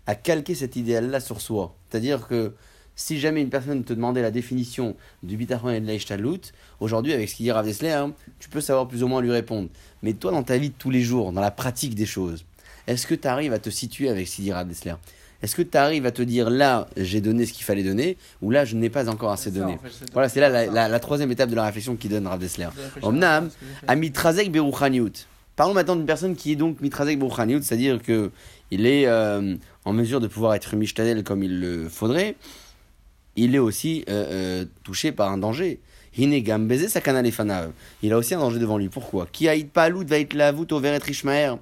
à calquer cet idéal-là sur soi. C'est-à-dire que si jamais une personne te demandait la définition du bitachon et de l'Aïchalout, aujourd'hui, avec ce qu'il dit Rav Dessler, hein, tu peux savoir plus ou moins lui répondre. Mais toi, dans ta vie de tous les jours, dans la pratique des choses, est-ce que tu arrives à te situer avec Rav Dessler Est-ce que tu arrives à te dire là, j'ai donné ce qu'il fallait donner, ou là, je n'ai pas encore assez donné? en fait, voilà, c'est là la, ça. la- la troisième étape de la réflexion qui donne Rav Dessler. Omnam, à mitrazek beruchaniut. Parlons maintenant d'une personne qui est donc mitrazek beruchaniut, c'est-à-dire que il est euh, en mesure de pouvoir être mishtadel comme il le faudrait. Il est aussi euh, euh, touché par un danger. Il a aussi un danger devant lui. Pourquoi? Qui haït pas lout va être la voûte au veret rishmaer.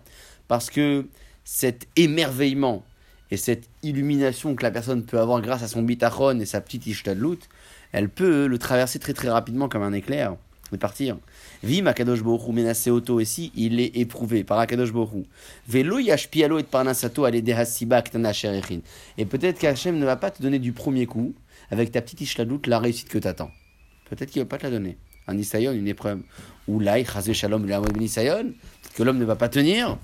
Parce que cet émerveillement et cette illumination que la personne peut avoir grâce à son bitachon et sa petite ishtadlout, elle peut le traverser très très rapidement comme un éclair et partir. Vim Akadosh Borou menacé auto ici, il est éprouvé par Akadosh Borou. Velo yashpialo et parnasato. Et peut-être qu'Hachem ne va pas te donner du premier coup, avec ta petite ishtadlout, la réussite que t'attends. Peut-être qu'il ne va pas te la donner. Un isayon, une épreuve. Ou l'aï, chazé shalom, le ben que l'homme ne va pas tenir.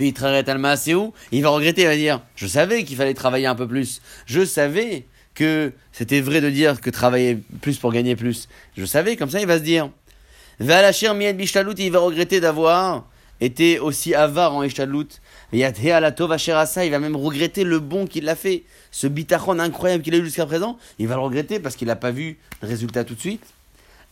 Il va regretter, il va dire Je savais qu'il fallait travailler un peu plus. Je savais que c'était vrai de dire que travailler plus pour gagner plus. Je savais, comme ça il va se dire. Bishtalout, il va regretter d'avoir été aussi avare en ishtalout. Il va même regretter le bon qu'il a fait. Ce bitachon incroyable qu'il a eu jusqu'à présent, il va le regretter parce qu'il n'a pas vu le résultat tout de suite.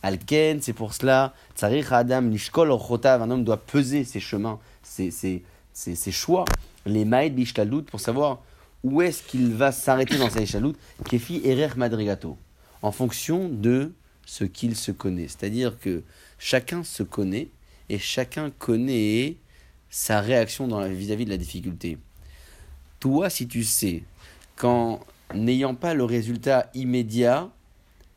Alken, c'est pour cela, Adam, Nishkol, un homme doit peser ses chemins, ses, ses, ses, choix, les maïd b'ishtalout, pour savoir où est-ce qu'il va s'arrêter dans sa ishtalout, kefi erer madrigato, en fonction de ce qu'il se connaît. C'est-à-dire que chacun se connaît et chacun connaît sa réaction vis-à-vis de la difficulté. Toi, si tu sais qu'en n'ayant pas le résultat immédiat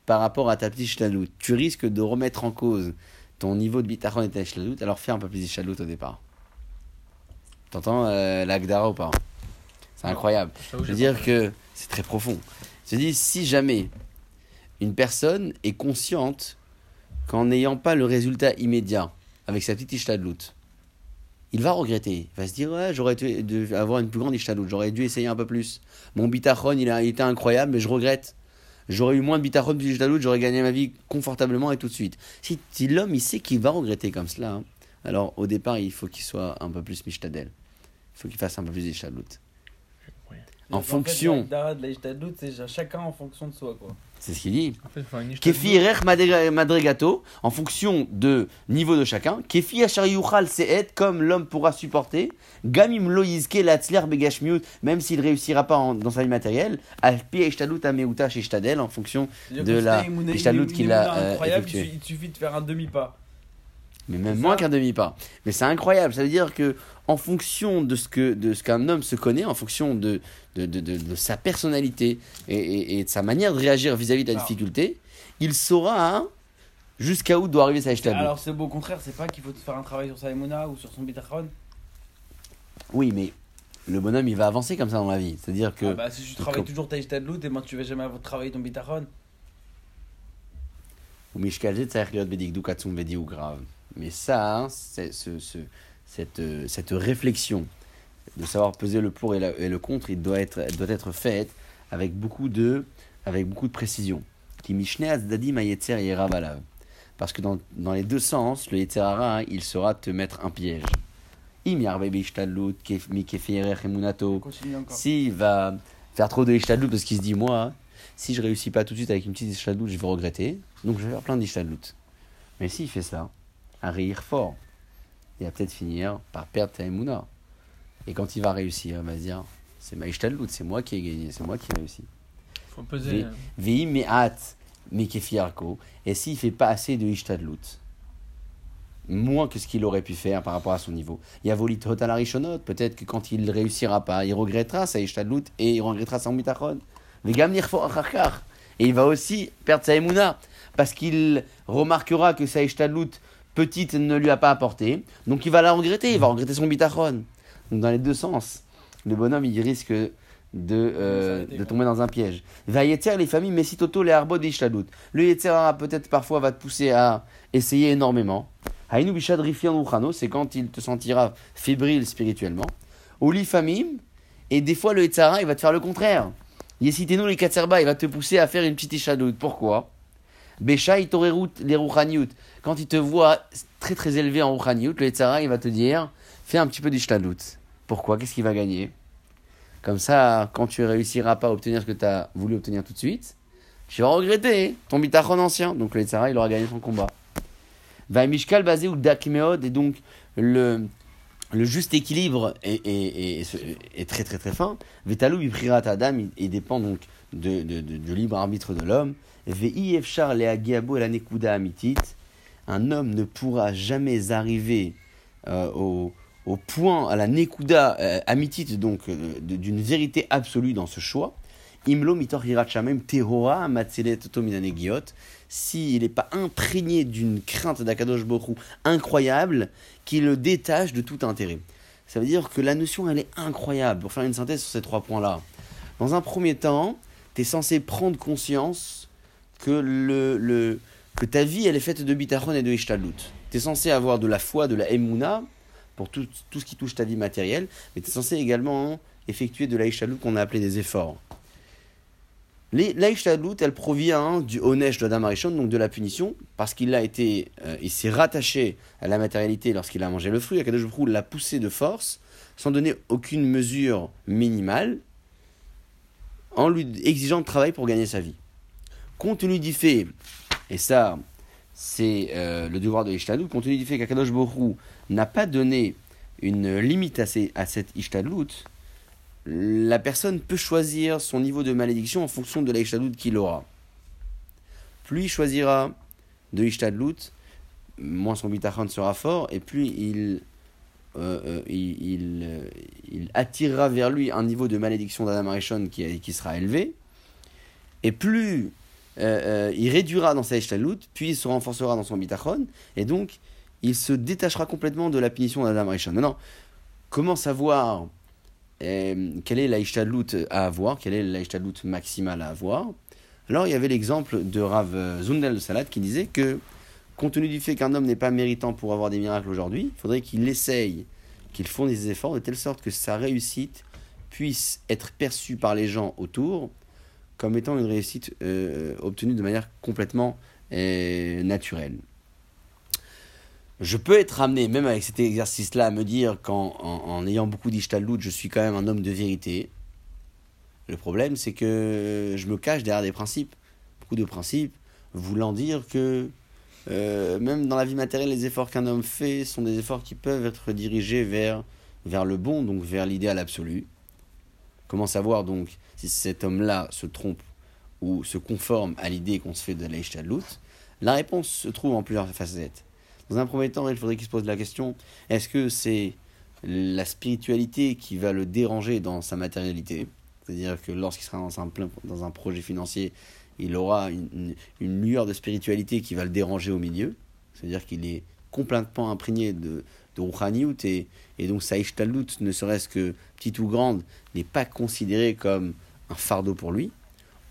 par rapport à ta petite ishtalout, tu risques de remettre en cause ton niveau de bitachon et ta ishtalout, alors fais un peu plus d'ishtalout au départ. T'entends euh, l'Agdara ou pas C'est incroyable. Je veux dire que c'est très profond. Je dis, si jamais une personne est consciente qu'en n'ayant pas le résultat immédiat avec sa petite ishtadlout, il va regretter. Il va se dire, ouais, j'aurais dû avoir une plus grande ishtadlout, j'aurais dû essayer un peu plus. Mon bitachon, il a été incroyable, mais je regrette. J'aurais eu moins de bitachon, plus d'ishtadlout, j'aurais gagné ma vie confortablement et tout de suite. Si, l'homme, il sait qu'il va regretter comme cela, hein, alors au départ, il faut qu'il soit un peu plus mishtadel faut qu'il fasse un peu plus d'Ishtadlout. En fonction. c'est chacun en fonction de soi, quoi. C'est ce qu'il dit. Kefi madregato, en fonction de niveau de chacun. Kefi achar se'et, comme l'homme pourra supporter. Gamim lo yizke latzler begashmiut, même s'il réussira pas dans sa vie matérielle. Alpi ameuta en fonction de la ishtadlut qu'il a euh, effectué. Il suffit de faire un demi-pas mais même moins qu'un demi-pas. Mais c'est incroyable, ça veut dire que en fonction de ce que de ce qu'un homme se connaît, en fonction de de, de, de, sa personnalité et, et, de sa manière de réagir vis-à-vis de la difficulté, il saura hein, jusqu'à où doit arriver sa ishtadlout. Alors c'est au contraire, c'est pas qu'il faut faire un travail sur sa emuna ou sur son bitachon Oui, mais le bonhomme il va avancer comme ça dans la vie, c'est-à-dire que. Ah bah, si tu travailles toujours ta ishtadlout, et moi tu vas jamais travailler ton bitachon. Mais ça, hein, c'est ce, ce, cette, euh, cette réflexion de savoir peser le pour et, et, le contre, il doit être, doit être faite avec beaucoup de, avec beaucoup de précision. Parce que dans, dans les deux sens, le Yetzerara, hein, il saura te mettre un piège. S'il va faire trop de Ishtadlout parce qu'il se dit, moi, si je réussis pas tout de suite avec une petite Ishtadlout, je vais regretter. Donc je vais faire plein d'Ishtadlout. Mais s'il fait ça, à rire fort. Il va peut-être finir par perdre ta emuna. Et quand il va réussir, il va se dire c'est ma c'est moi qui ai gagné, c'est moi qui ai réussi. Faut peser. Me'at mekefiarko. Et s'il fait pas assez de ishtadlut, moins que ce qu'il aurait pu faire par rapport à son niveau. Il y a volit rishonot, peut-être que quand il réussira pas, il regrettera sa ishtadlut et il regrettera son mitachon. Et il va aussi perdre sa emuna parce qu'il remarquera que sa ishtadlut petite ne lui a pas apporté. Donc il va la regretter, il va regretter son bitachon. Donc dans les deux sens, le bonhomme il risque de, euh, de tomber dans un piège. Va yetzer les familles mesitoto les arbot d'ishtadut. Le yetzer peut-être parfois va te pousser à essayer énormément. Hainu c'est quand il te sentira fébrile spirituellement. Oli famille, et des fois le yetzer il va te faire le contraire. Yesitenu les il va te pousser à faire une petite ishadut. Pourquoi? Besha les Quand il te voit très très élevé en rouchaniut, le Yetzara, il va te dire fais un petit peu d'ishtadlout. Pourquoi? Qu'est-ce qu'il va gagner? Comme ça, quand tu réussiras pas à obtenir ce que tu as voulu obtenir tout de suite, tu vas regretter ton bitachon ancien. Donc le Yetzara, il aura gagné son combat. Va Mishkal basé ou Dakmeod, et donc le, le juste équilibre est, est, est, très très très fin. Vetalou Biprirat Adam, il, dépend donc de, de, de, du libre arbitre de l'homme. Un homme ne pourra jamais arriver euh, au, au point, à la nekuda euh, amitit, donc euh, d'une vérité absolue dans ce choix, imlo mitor hirachamem tehora s'il n'est pas imprégné d'une crainte d'Akadosh Borou incroyable qui le détache de tout intérêt. Ça veut dire que la notion, elle est incroyable. Pour faire une synthèse sur ces trois points-là. Dans un premier temps, tu es censé prendre conscience que, le, le- que ta vie, elle est faite de bitachon et de ishtalut. Tu es censé avoir de la foi, de la emuna, pour tout, tout ce qui touche ta vie matérielle, mais tu es censé également effectuer de la qu'on a appelé des efforts. Les- La ishtalut, elle provient du onesh de Adam Arishon, donc de la punition, parce qu'il a été, euh, il s'est rattaché à la matérialité lorsqu'il a mangé le fruit. Akadosh l'a poussé de force, sans donner aucune mesure minimale, en lui exigeant de travail pour gagner sa vie. Compte tenu du fait, et ça, c'est euh, le devoir de l'Ishtadlut, compte tenu du fait qu'Akadosh Hu n'a pas donné une limite à, à cette Ishtadlut, la personne peut choisir son niveau de malédiction en fonction de la Ishtadlut qu'il aura. Plus il choisira de Ishtadlut, moins son bitachon sera fort, et plus il, euh, euh, il, il attirera vers lui un niveau de malédiction d'Adam Arishon qui, qui sera élevé, et plus euh, euh, il réduira dans sa Ishtadlut, puis il se renforcera dans son bitachon, et donc il se détachera complètement de la punition d'Adam Arishon. Maintenant, comment savoir euh, quelle est la Ishtadlut à avoir, quelle est la Ishtadlut maximale à avoir? Alors, il y avait l'exemple de Rav Zundel de Salat qui disait que, compte tenu du fait qu'un homme n'est pas méritant pour avoir des miracles aujourd'hui, il faudrait qu'il essaye, qu'il fournisse des efforts de telle sorte que sa réussite puisse être perçue par les gens autour comme étant une réussite euh, obtenue de manière complètement euh, naturelle. Je peux être amené, même avec cet exercice-là, à me dire qu'en en, en ayant beaucoup d'ishtalut, je suis quand même un homme de vérité. Le problème, c'est que je me cache derrière des principes. Beaucoup de principes voulant dire que euh, même dans la vie matérielle, les efforts qu'un homme fait sont des efforts qui peuvent être dirigés vers, vers le bon, donc vers l'idéal absolu. Comment savoir donc si cet homme-là se trompe ou se conforme à l'idée qu'on se fait de l'Aïchtadlout La réponse se trouve en plusieurs facettes. Dans un premier temps, il faudrait qu'il se pose la question est-ce que c'est la spiritualité qui va le déranger dans sa matérialité? C'est-à-dire que lorsqu'il sera dans un, plein, dans un projet financier, il aura une, lueur de spiritualité qui va le déranger au milieu. C'est-à-dire qu'il est complètement imprégné de, de Rouhaniout et, donc sa Ishtalout, ne serait-ce que petite ou grande, n'est pas considérée comme un fardeau pour lui.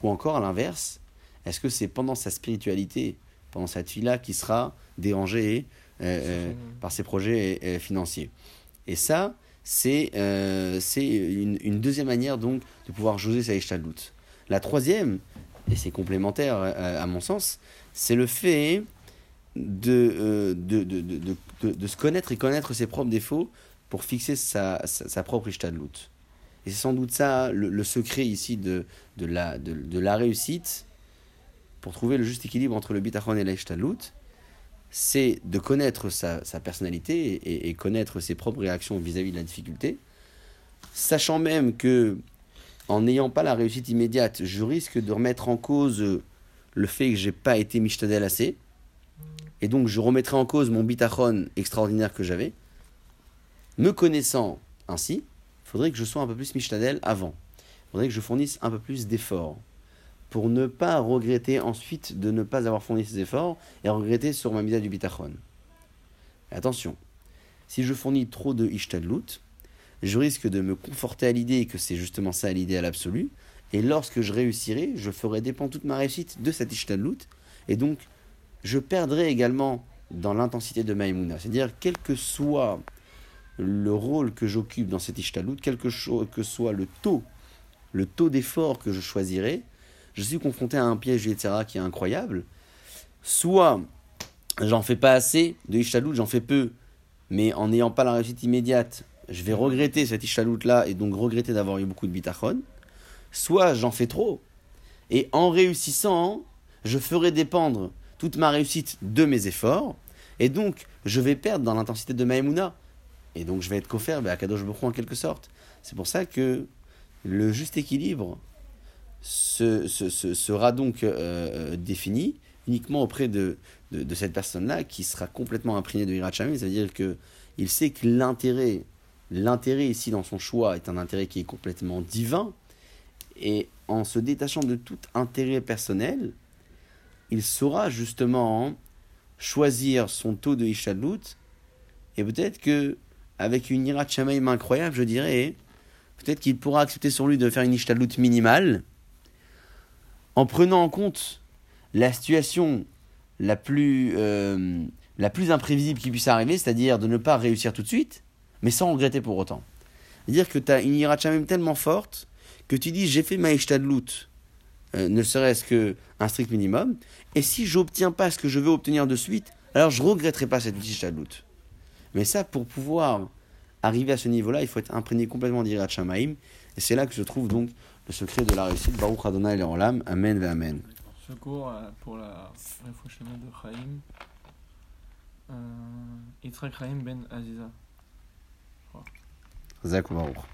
Ou encore à l'inverse, est-ce que c'est pendant sa spiritualité, pendant cette vie-là, qui sera dérangé euh, euh, par ses projets euh, financiers? Et ça, c'est une, une, deuxième manière donc de pouvoir jauger sa Ishtalout. La troisième, et c'est complémentaire à, à, mon sens, c'est le fait de, de, de, de, de, se connaître et connaître ses propres défauts pour fixer sa, sa, sa propre Ishtadlout. Et c'est sans doute ça le, secret ici de, de, la, de, de, la réussite pour trouver le juste équilibre entre le bitachon et la Ishtadlout. C'est de connaître sa, sa personnalité et, connaître ses propres réactions vis-à-vis -vis de la difficulté, sachant même que en n'ayant pas la réussite immédiate, je risque de remettre en cause le fait que j'ai pas été mishtadel assez. Et donc je remettrai en cause mon bitachon extraordinaire que j'avais. Me connaissant ainsi, il faudrait que je sois un peu plus mishtadel avant. Il faudrait que je fournisse un peu plus d'efforts. Pour ne pas regretter ensuite de ne pas avoir fourni ces efforts et regretter sur ma mida du bitachon. Attention, si je fournis trop de ishtadlut, je risque de me conforter à l'idée que c'est justement ça l'idéal absolu. Et lorsque je réussirai, je ferai dépendre toute ma réussite de cette ishtadlut. Et donc, je perdrai également dans l'intensité de Maïmouna. C'est-à-dire, quel que soit le rôle que j'occupe dans cette ishtadlut, quel que, soit le taux, le taux d'effort que je choisirai, je suis confronté à un piège, etc., qui est incroyable. Soit j'en fais pas assez de ishtadlut, j'en fais peu, mais en n'ayant pas la réussite immédiate, je vais regretter cette ishalout-là et donc regretter d'avoir eu beaucoup de bitachon, soit j'en fais trop. Et en réussissant, je ferai dépendre toute ma réussite de mes efforts, et donc je vais perdre dans l'intensité de Maïmouna. Et donc je vais être coffert à Kadosh Bokhu en quelque sorte. C'est pour ça que le juste équilibre se, se, se, sera donc euh, défini uniquement auprès de, de, cette personne-là qui sera complètement imprégné de Hirat Shamim. Ça veut dire que il sait que l'intérêt, l'intérêt ici dans son choix est un intérêt qui est complètement divin. Et en se détachant de tout intérêt personnel, il saura justement choisir son taux de Ishadlut. Et peut-être que, avec une Shamaim incroyable, je dirais, peut-être qu'il pourra accepter sur lui de faire une Ishadlut minimale en prenant en compte la situation la plus, euh, la plus imprévisible qui puisse arriver, c'est-à-dire de ne pas réussir tout de suite, mais sans regretter pour autant. C'est-à-dire que tu as une iracha tellement forte que tu dis j'ai fait ma ishtadlut, euh, ne serait-ce qu'un strict minimum, et si j'obtiens pas ce que je veux obtenir de suite, alors je regretterai pas cette ishtadlut. Mais ça, pour pouvoir arriver à ce niveau-là, il faut être imprégné complètement d'Irat Shamaim, et c'est là que se trouve donc le secret de la réussite. Baruch Adonai le Olam, Amen ve Amen. Secours euh, pour la réfouchement de Chaim. Euh, Yitzhak Chaim ben Aziza. Zak Baruch.